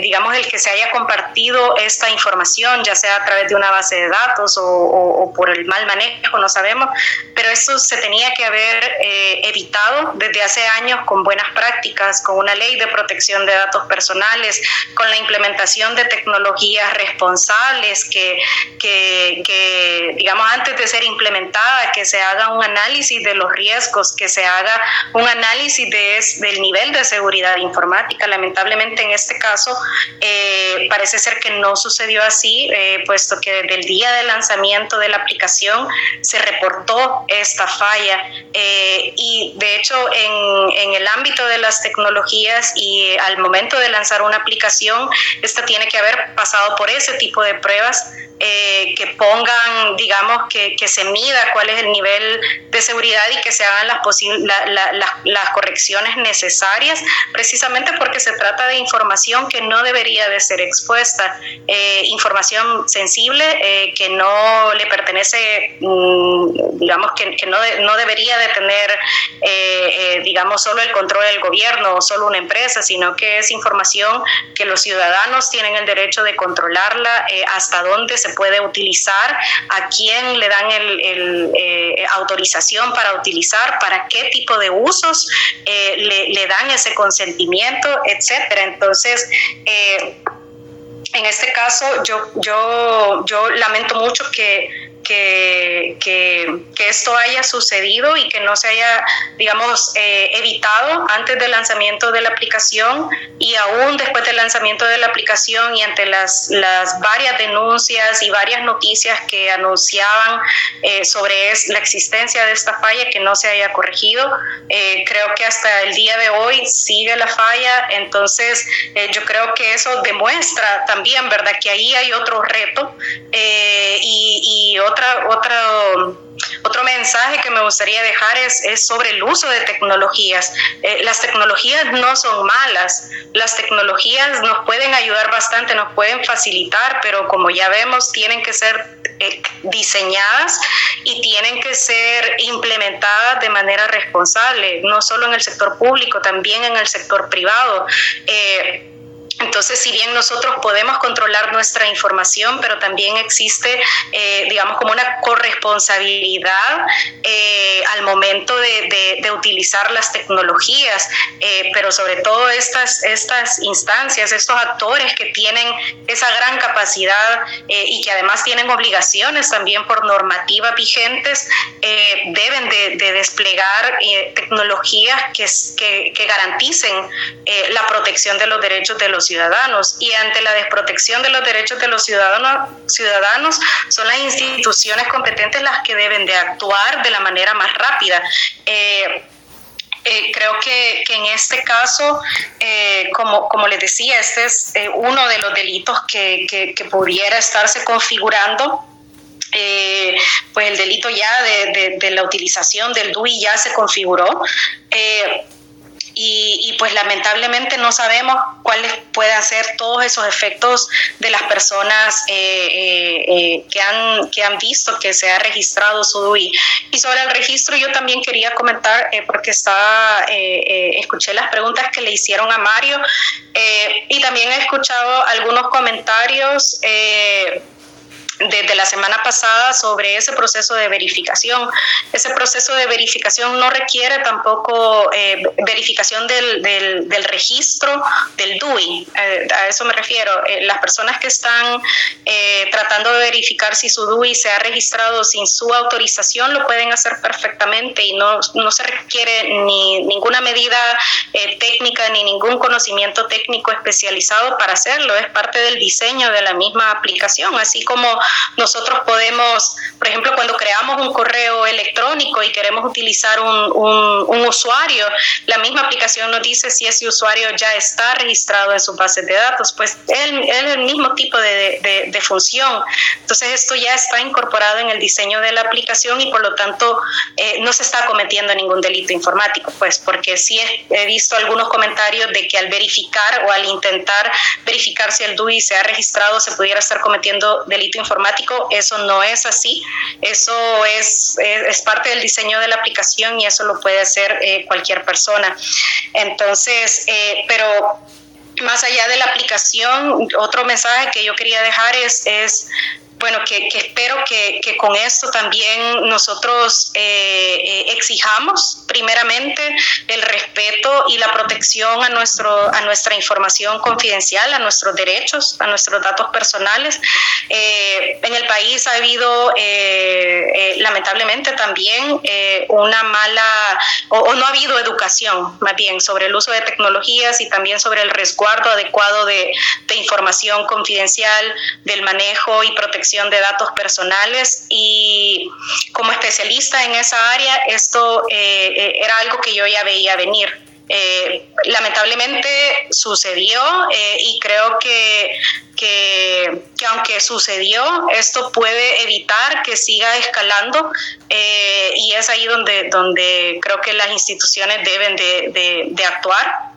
digamos el que se haya compartido esta información ya sea a través de una base de datos o por el mal manejo no sabemos pero eso se tenía que haber eh, evitado desde hace años con buenas prácticas, con una ley de protección de datos personales, con la implementación de tecnologías responsables que, que, digamos, antes de ser implementada, que se haga un análisis de los riesgos, que se haga un análisis de, del nivel de seguridad informática. Lamentablemente en este caso eh, parece ser que no sucedió así, eh, puesto que desde el día de lanzamiento de la aplicación se reportó esta falla. Eh, y de hecho, en, en, el ámbito de las tecnologías y al momento de lanzar una aplicación, esta tiene que haber pasado por ese tipo de pruebas eh, que pongan, digamos, que, que, se mida cuál es el nivel de seguridad y que se hagan las, las correcciones necesarias, precisamente porque se trata de información que no debería de ser expuesta, eh, información sensible que no le pertenece, mm, digamos, que, no, debería de tener, eh, digamos, solo el control del gobierno o solo una empresa, sino que es información que los ciudadanos tienen el derecho de controlarla, hasta dónde se puede utilizar, a quién le dan el, eh, autorización para utilizar, para qué tipo de usos eh, le, dan ese consentimiento, etcétera. Entonces, eh, en este caso, yo, yo, yo lamento mucho que que, que, esto haya sucedido y que no se haya, digamos, eh, evitado antes del lanzamiento de la aplicación y aún después del lanzamiento de la aplicación y ante las, las varias denuncias y varias noticias que anunciaban eh, sobre la existencia de esta falla que no se haya corregido. Eh, creo que hasta el día de hoy sigue la falla, entonces yo creo que eso demuestra también, ¿verdad?, que ahí hay otro reto y, y otra, otra otro mensaje que me gustaría dejar es, es sobre el uso de tecnologías. Eh, las tecnologías no son malas, las tecnologías nos pueden ayudar bastante, nos pueden facilitar, pero como ya vemos, tienen que ser eh, diseñadas y tienen que ser implementadas de manera responsable, no solo en el sector público, también en el sector privado. Eh, Entonces, si bien nosotros podemos controlar nuestra información, pero también existe, eh, digamos, como una corresponsabilidad eh, al momento de, utilizar las tecnologías, eh, pero sobre todo estas, estas instancias, estos actores que tienen esa gran capacidad y que además tienen obligaciones también por normativas vigentes, deben de, desplegar tecnologías que, que, garanticen la protección de los derechos de los ciudadanos y ante la desprotección de los derechos de los ciudadanos, ciudadanos son las instituciones competentes las que deben de actuar de la manera más rápida. Eh, eh, creo que, en este caso, eh, como, como les decía, este es uno de los delitos que, que, pudiera estarse configurando. pues el delito ya de, de, la utilización del DUI ya se configuró y, pues lamentablemente no sabemos cuáles pueden ser todos esos efectos de las personas eh, eh, eh, que, han, que han visto que se ha registrado su DUI. Y sobre el registro yo también quería comentar, porque estaba, escuché las preguntas que le hicieron a Mario y también he escuchado algunos comentarios desde la semana pasada sobre ese proceso de verificación. Ese proceso de verificación no requiere tampoco eh, verificación del, del, registro del DUI, eh, a eso me refiero. Eh, las personas que están tratando de verificar si su DUI se ha registrado sin su autorización lo pueden hacer perfectamente y no, no se requiere ni ninguna medida técnica ni ningún conocimiento técnico especializado para hacerlo. Es parte del diseño de la misma aplicación, así como nosotros podemos, por ejemplo, cuando creamos un correo electrónico y queremos utilizar un, un, usuario, la misma aplicación nos dice si ese usuario ya está registrado en su base de datos, pues es el mismo tipo de, de, función. Entonces esto ya está incorporado en el diseño de la aplicación y por lo tanto eh, no se está cometiendo ningún delito informático, pues porque sí he, visto algunos comentarios de que al verificar o al intentar verificar si el DUI se ha registrado se pudiera estar cometiendo delito informático eso no es así, eso es, es, parte del diseño de la aplicación y eso lo puede hacer eh, cualquier persona. Entonces, eh, pero más allá de la aplicación, otro mensaje que yo quería dejar es, es bueno, que, espero que, con esto también nosotros eh, eh, exijamos primeramente el respeto y la protección a, nuestro, a nuestra información confidencial, a nuestros derechos, a nuestros datos personales. Eh, en el país ha habido lamentablemente también una mala, o, no ha habido educación más bien sobre el uso de tecnologías y también sobre el resguardo adecuado de, de información confidencial, del manejo y protección de datos personales y como especialista en esa área esto eh, eh, era algo que yo ya veía venir. Eh, lamentablemente sucedió y creo que, que, aunque sucedió, esto puede evitar que siga escalando y es ahí donde, donde creo que las instituciones deben de, de actuar.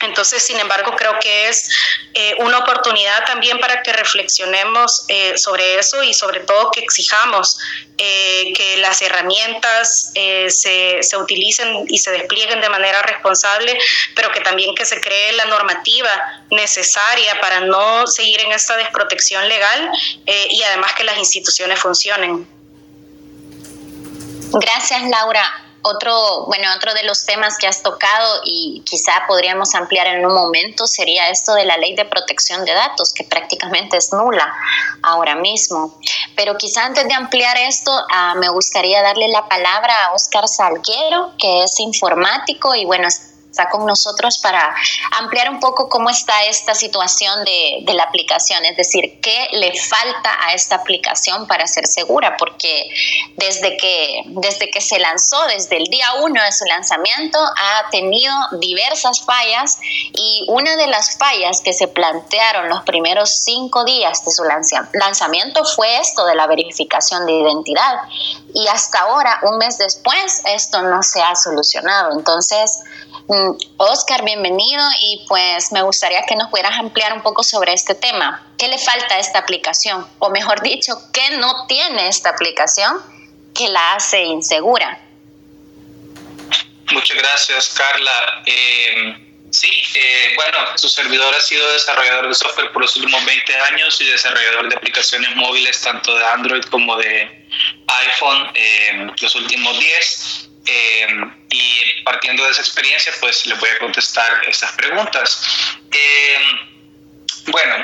Entonces, sin embargo, creo que es eh, una oportunidad también para que reflexionemos eh, sobre eso y sobre todo que exijamos eh, que las herramientas se, se, utilicen y se desplieguen de manera responsable, pero que también que se cree la normativa necesaria para no seguir en esta desprotección legal y además que las instituciones funcionen.
Gracias, Laura. Otro, bueno, otro de los temas que has tocado y quizá podríamos ampliar en un momento sería esto de la ley de protección de datos, que prácticamente es nula ahora mismo. Pero quizá antes de ampliar esto, ah, me gustaría darle la palabra a Oscar Salguero, que es informático y bueno, está con nosotros para ampliar un poco cómo está esta situación de, de, la aplicación, es decir, qué le falta a esta aplicación para ser segura, porque desde que, desde que se lanzó, desde el día uno de su lanzamiento, ha tenido diversas fallas y una de las fallas que se plantearon los primeros cinco días de su lanzamiento fue esto de la verificación de identidad. Y hasta ahora, un mes después, esto no se ha solucionado. Entonces, Oscar, bienvenido y pues me gustaría que nos pudieras ampliar un poco sobre este tema. ¿Qué le falta a esta aplicación? O mejor dicho, ¿qué no tiene esta aplicación que la hace insegura?
Muchas gracias, Carla. Eh,
Sí, eh, bueno, su servidor ha sido desarrollador de software por los últimos 20 años y desarrollador de aplicaciones móviles tanto de Android como de iPhone eh, los últimos 10. Eh, y partiendo de esa experiencia, pues les voy a contestar estas preguntas. bueno,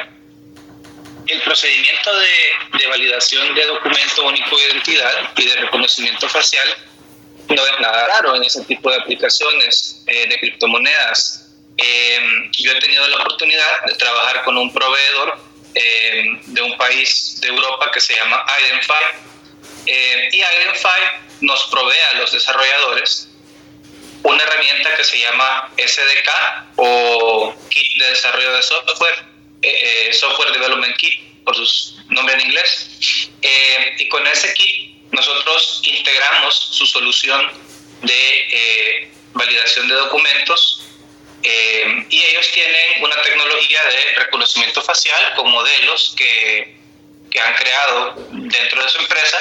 el procedimiento de, de validación de documento único de identidad y de reconocimiento facial no es nada raro en ese tipo de aplicaciones de criptomonedas eh, yo he tenido la oportunidad de trabajar con un proveedor eh, de un país de Europa que se llama Identify. Eh, y Identify nos provee a los desarrolladores una herramienta que se llama SDK o Kit de Desarrollo de Software, Software Development Kit por su nombre en inglés. y con ese kit nosotros integramos su solución de validación de documentos eh, y ellos tienen una tecnología de reconocimiento facial con modelos que, que han creado dentro de su empresa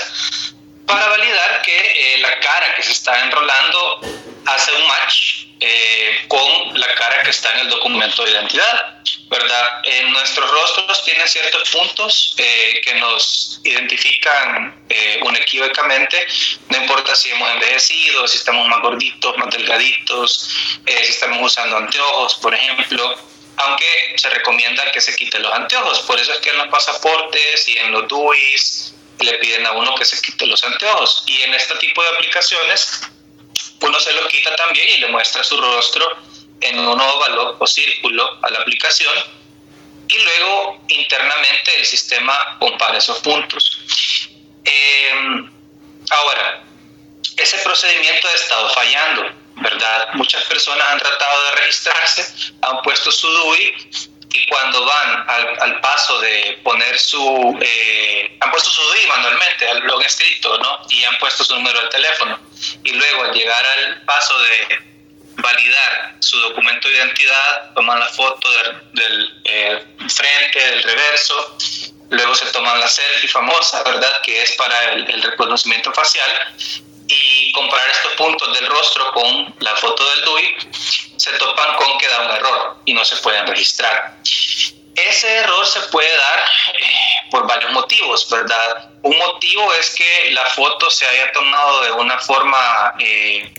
para validar que eh, la cara que se está enrolando hace un match eh, con la cara que está en el documento de identidad, ¿verdad? En nuestros rostros tienen ciertos puntos eh, que nos identifican eh, unequívocamente, no importa si hemos envejecido, si estamos más gorditos, más delgaditos, si estamos usando anteojos, por ejemplo, aunque se recomienda que se quiten los anteojos, por eso es que en los pasaportes y en los DUIs le piden a uno que se quite los anteojos. Y en este tipo de aplicaciones uno se lo quita también y le muestra su rostro en un óvalo o círculo a la aplicación y luego internamente el sistema compara esos puntos. Em, ahora, ese procedimiento ha estado fallando, ¿verdad? Muchas personas han tratado de registrarse, han puesto su DUI y cuando van al, paso de poner su, eh, han puesto su DUI manualmente, lo han escrito, ¿no? Y han puesto su número de teléfono. Y luego al llegar al paso de validar su documento de identidad, toman la foto del, eh, frente, del reverso, luego se toman la selfie famosa, ¿verdad? Que es para el, el reconocimiento facial y comparar estos puntos del rostro con la foto del DUI, se topan con que da un error y no se pueden registrar. Ese error se puede dar eh, por varios motivos, ¿verdad? Un motivo es que la foto se haya tomado de una forma eh,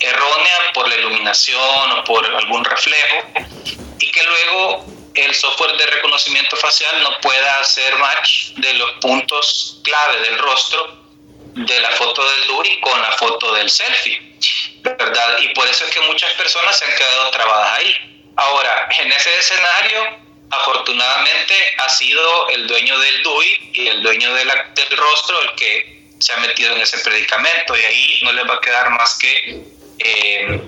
errónea por la iluminación o por algún reflejo y que luego el software de reconocimiento facial no pueda hacer match de los puntos clave del rostro de la foto del DUI con la foto del selfie, ¿verdad? Y por eso es que muchas personas se han quedado trabadas ahí. Ahora, en ese escenario, afortunadamente ha sido el dueño del DUI y el dueño del rostro el que se ha metido en ese predicamento y ahí no les va a quedar más que eh,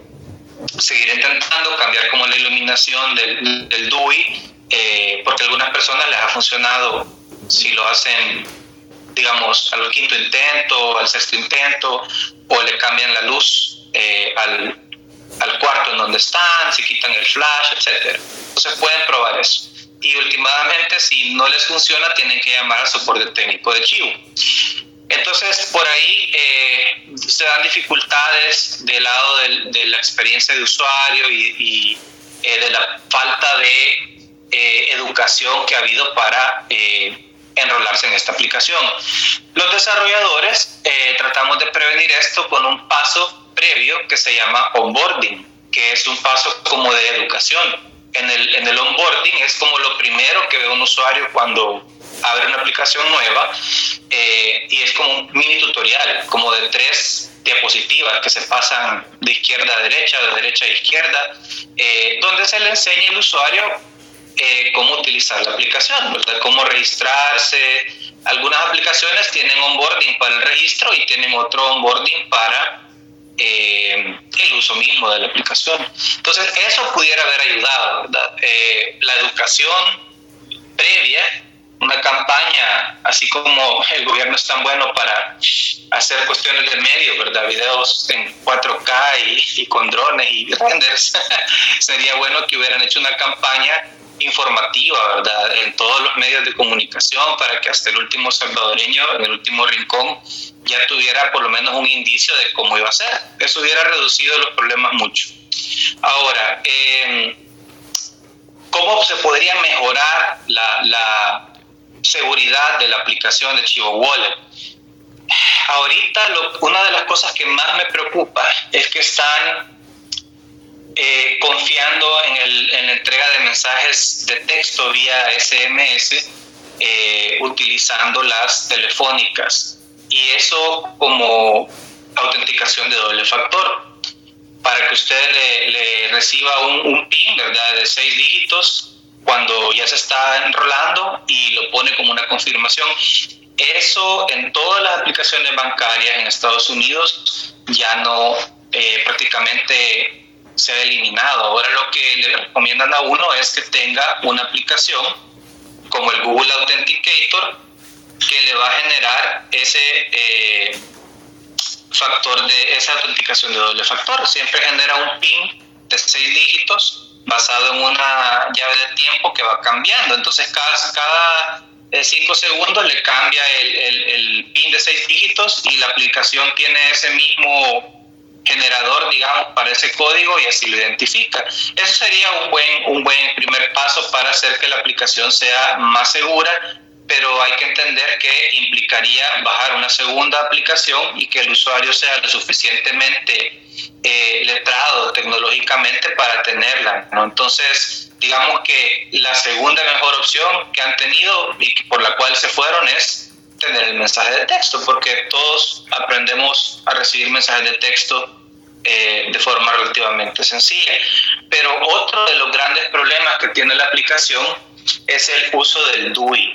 seguir intentando cambiar como la iluminación del, del DUI, eh, porque a algunas personas les ha funcionado si lo hacen digamos, al quinto intento, al sexto intento, o le cambian la luz eh, al, al, cuarto en donde están, si quitan el flash, etc. Entonces pueden probar eso. Y últimamente, si no les funciona, tienen que llamar al soporte técnico de Chivo. Entonces, por ahí eh, se dan dificultades del lado de la experiencia de usuario y, eh, de la falta de educación que ha habido para enrolarse en esta aplicación. Los desarrolladores eh, tratamos de prevenir esto con un paso previo que se llama onboarding, que es un paso como de educación. En el, en el onboarding es como lo primero que ve un usuario cuando abre una aplicación nueva eh, y es como un mini tutorial, como de tres diapositivas que se pasan de izquierda a derecha, de derecha a izquierda, eh, donde se le enseña al usuario eh, cómo utilizar la aplicación, ¿verdad? Cómo registrarse. Algunas aplicaciones tienen onboarding para el registro y tienen otro onboarding para eh, el uso mismo de la aplicación. Entonces, eso pudiera haber ayudado, ¿verdad? Eh, la educación previa, una campaña, así como el gobierno es tan bueno para hacer cuestiones de medio, ¿verdad? Videos en 4K y, y con drones y renders. Sería bueno que hubieran hecho una campaña informativa, ¿verdad? En todos los medios de comunicación para que hasta el último salvadoreño, en el último rincón, ya tuviera por lo menos un indicio de cómo iba a ser. Eso hubiera reducido los problemas mucho. Ahora, em, ¿cómo se podría mejorar la, la, seguridad de la aplicación de Chivo Wallet? Ahorita una de las cosas que más me preocupa es que están eh, confiando en, el, la entrega de mensajes de texto vía SMS eh, utilizando las telefónicas y eso como autenticación de doble factor para que usted le, reciba un, un, PIN ¿verdad? de seis dígitos cuando ya se está enrolando y lo pone como una confirmación. Eso en todas las aplicaciones bancarias en Estados Unidos ya no eh, prácticamente se ha eliminado. Ahora lo que le recomiendan a uno es que tenga una aplicación como el Google Authenticator que le va a generar ese eh, factor de esa autenticación de doble factor. Siempre genera un PIN de seis dígitos basado en una llave de tiempo que va cambiando. Entonces cada, eh, cinco segundos le cambia el PIN de seis dígitos y la aplicación tiene ese mismo generador, digamos, para ese código y así lo identifica. Eso sería un buen, un buen primer paso para hacer que la aplicación sea más segura, pero hay que entender que implicaría bajar una segunda aplicación y que el usuario sea lo suficientemente eh, letrado tecnológicamente para tenerla. ¿no? Entonces, digamos que la segunda mejor opción que han tenido y por la cual se fueron es tener el mensaje de texto, porque todos aprendemos a recibir mensajes de texto eh, de forma relativamente sencilla. Pero otro de los grandes problemas que tiene la aplicación es el uso del DUI.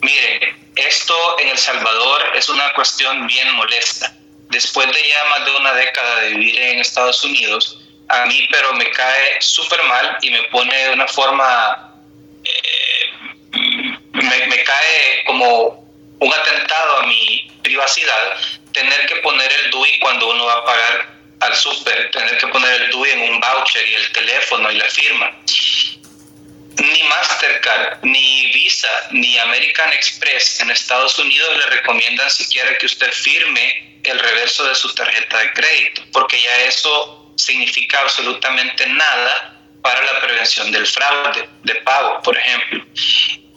Miren, esto en El Salvador es una cuestión bien molesta. Después de ya más de una década de vivir en Estados Unidos, a mí pero me cae súper mal y me pone de una forma, eh, me, me cae como un atentado a mi privacidad tener que poner el DUI cuando uno va a pagar al súper, tener que poner el DUI en un voucher y el teléfono y la firma. Ni Mastercard, ni Visa, ni American Express en Estados Unidos le recomiendan siquiera que usted firme el reverso de su tarjeta de crédito, porque ya eso significa absolutamente nada para la prevención del fraude de pago, por ejemplo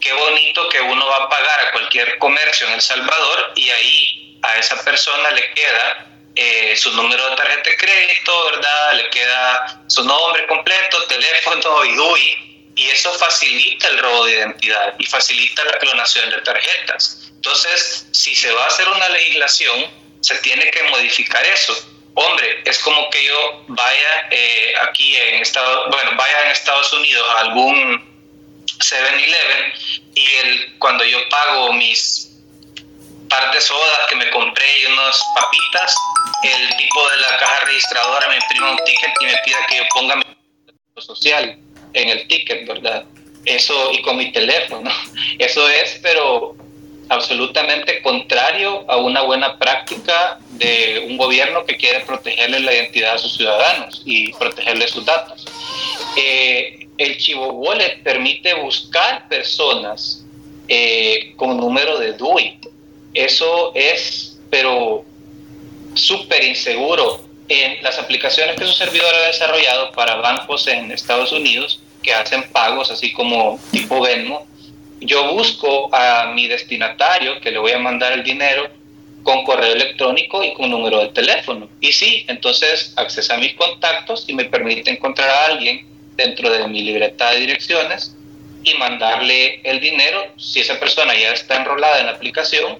qué bonito que uno va a pagar a cualquier comercio en El Salvador y ahí a esa persona le queda eh, su número de tarjeta de crédito, ¿verdad? Le queda su nombre completo, teléfono y DUI, y eso facilita el robo de identidad y facilita la clonación de tarjetas. Entonces, si se va a hacer una legislación, se tiene que modificar eso. Hombre, es como que yo vaya eh, aquí en Estados, bueno, vaya en Estados Unidos a algún 7-Eleven y el, cuando yo pago mis par de sodas que me compré y unas papitas, el tipo de la caja registradora me imprime un ticket y me pide que yo ponga mi social en el ticket, ¿verdad? Eso y con mi teléfono. Eso es, pero absolutamente contrario a una buena práctica de un gobierno que quiere protegerle la identidad a sus ciudadanos y protegerle sus datos. Eh, el Chivo Wallet permite buscar personas eh, con número de DUI. Eso es, pero súper inseguro. En las aplicaciones que su servidor ha desarrollado para bancos en Estados Unidos que hacen pagos, así como tipo Venmo, yo busco a mi destinatario que le voy a mandar el dinero con correo electrónico y con número de teléfono. Y sí, entonces accesa a mis contactos y me permite encontrar a alguien dentro de mi libreta de direcciones y mandarle el dinero. Si esa persona ya está enrolada en la aplicación,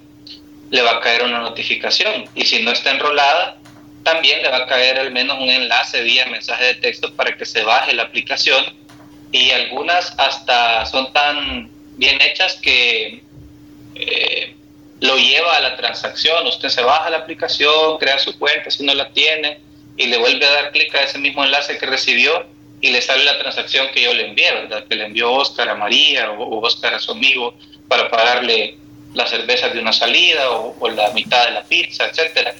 le va a caer una notificación. Y si no está enrolada, también le va a caer al menos un enlace vía mensaje de texto para que se baje la aplicación. Y algunas hasta son tan bien hechas que eh, lo lleva a la transacción. Usted se baja la aplicación, crea su cuenta si no la tiene y le vuelve a dar clic a ese mismo enlace que recibió y le sale la transacción que yo le envié, ¿verdad? Que le envió Oscar a María o, Oscar a su amigo para pagarle las cervezas de una salida o, la mitad de la pizza, etcétera.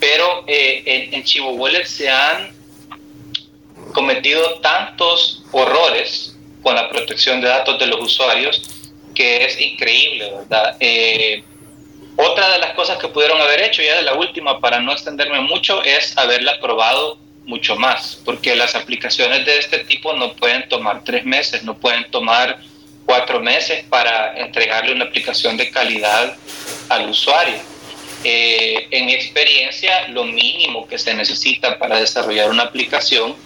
Pero eh, en, en Chivo Wallet se han cometido tantos horrores con la protección de datos de los usuarios que es increíble, ¿verdad? Eh, otra de las cosas que pudieron haber hecho, ya de la última, para no extenderme mucho, es haberla aprobado mucho más, porque las aplicaciones de este tipo no pueden tomar tres meses, no pueden tomar cuatro meses para entregarle una aplicación de calidad al usuario. Eh, en mi experiencia, lo mínimo que se necesita para desarrollar una aplicación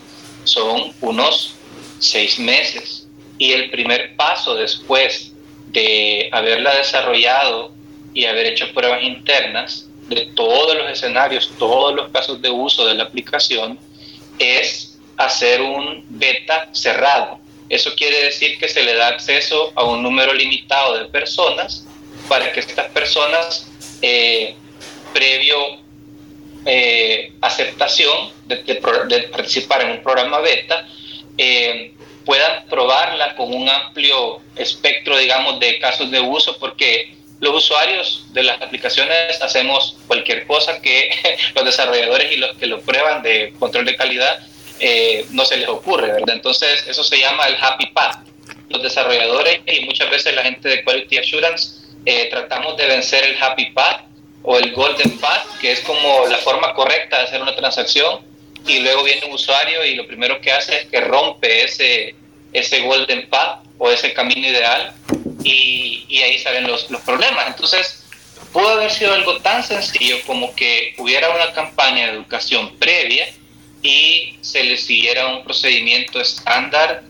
son unos seis meses. Y el primer paso después de haberla desarrollado y haber hecho pruebas internas de todos los escenarios, todos los casos de uso de la aplicación, es hacer un beta cerrado. Eso quiere decir que se le da acceso a un número limitado de personas para que estas personas, eh, previo eh, aceptación de, participar en un programa beta, eh, puedan probarla con un amplio espectro, digamos, de casos de uso, porque los usuarios de las aplicaciones hacemos cualquier cosa que los desarrolladores y los que lo prueban de control de calidad eh, no se les ocurre, ¿verdad? Entonces, eso se llama el happy path. Los desarrolladores y muchas veces la gente de Quality Assurance eh, tratamos de vencer el happy path o el golden path, que es como la forma correcta de hacer una transacción, y luego viene un usuario y lo primero que hace es que rompe ese, ese golden path o ese camino ideal y, ahí salen los, los problemas. Entonces, pudo haber sido algo tan sencillo como que hubiera una campaña de educación previa y se le siguiera un procedimiento estándar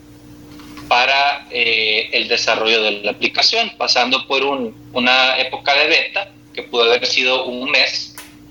para eh, el desarrollo de la aplicación, pasando por un, una época de beta, que pudo haber sido un mes,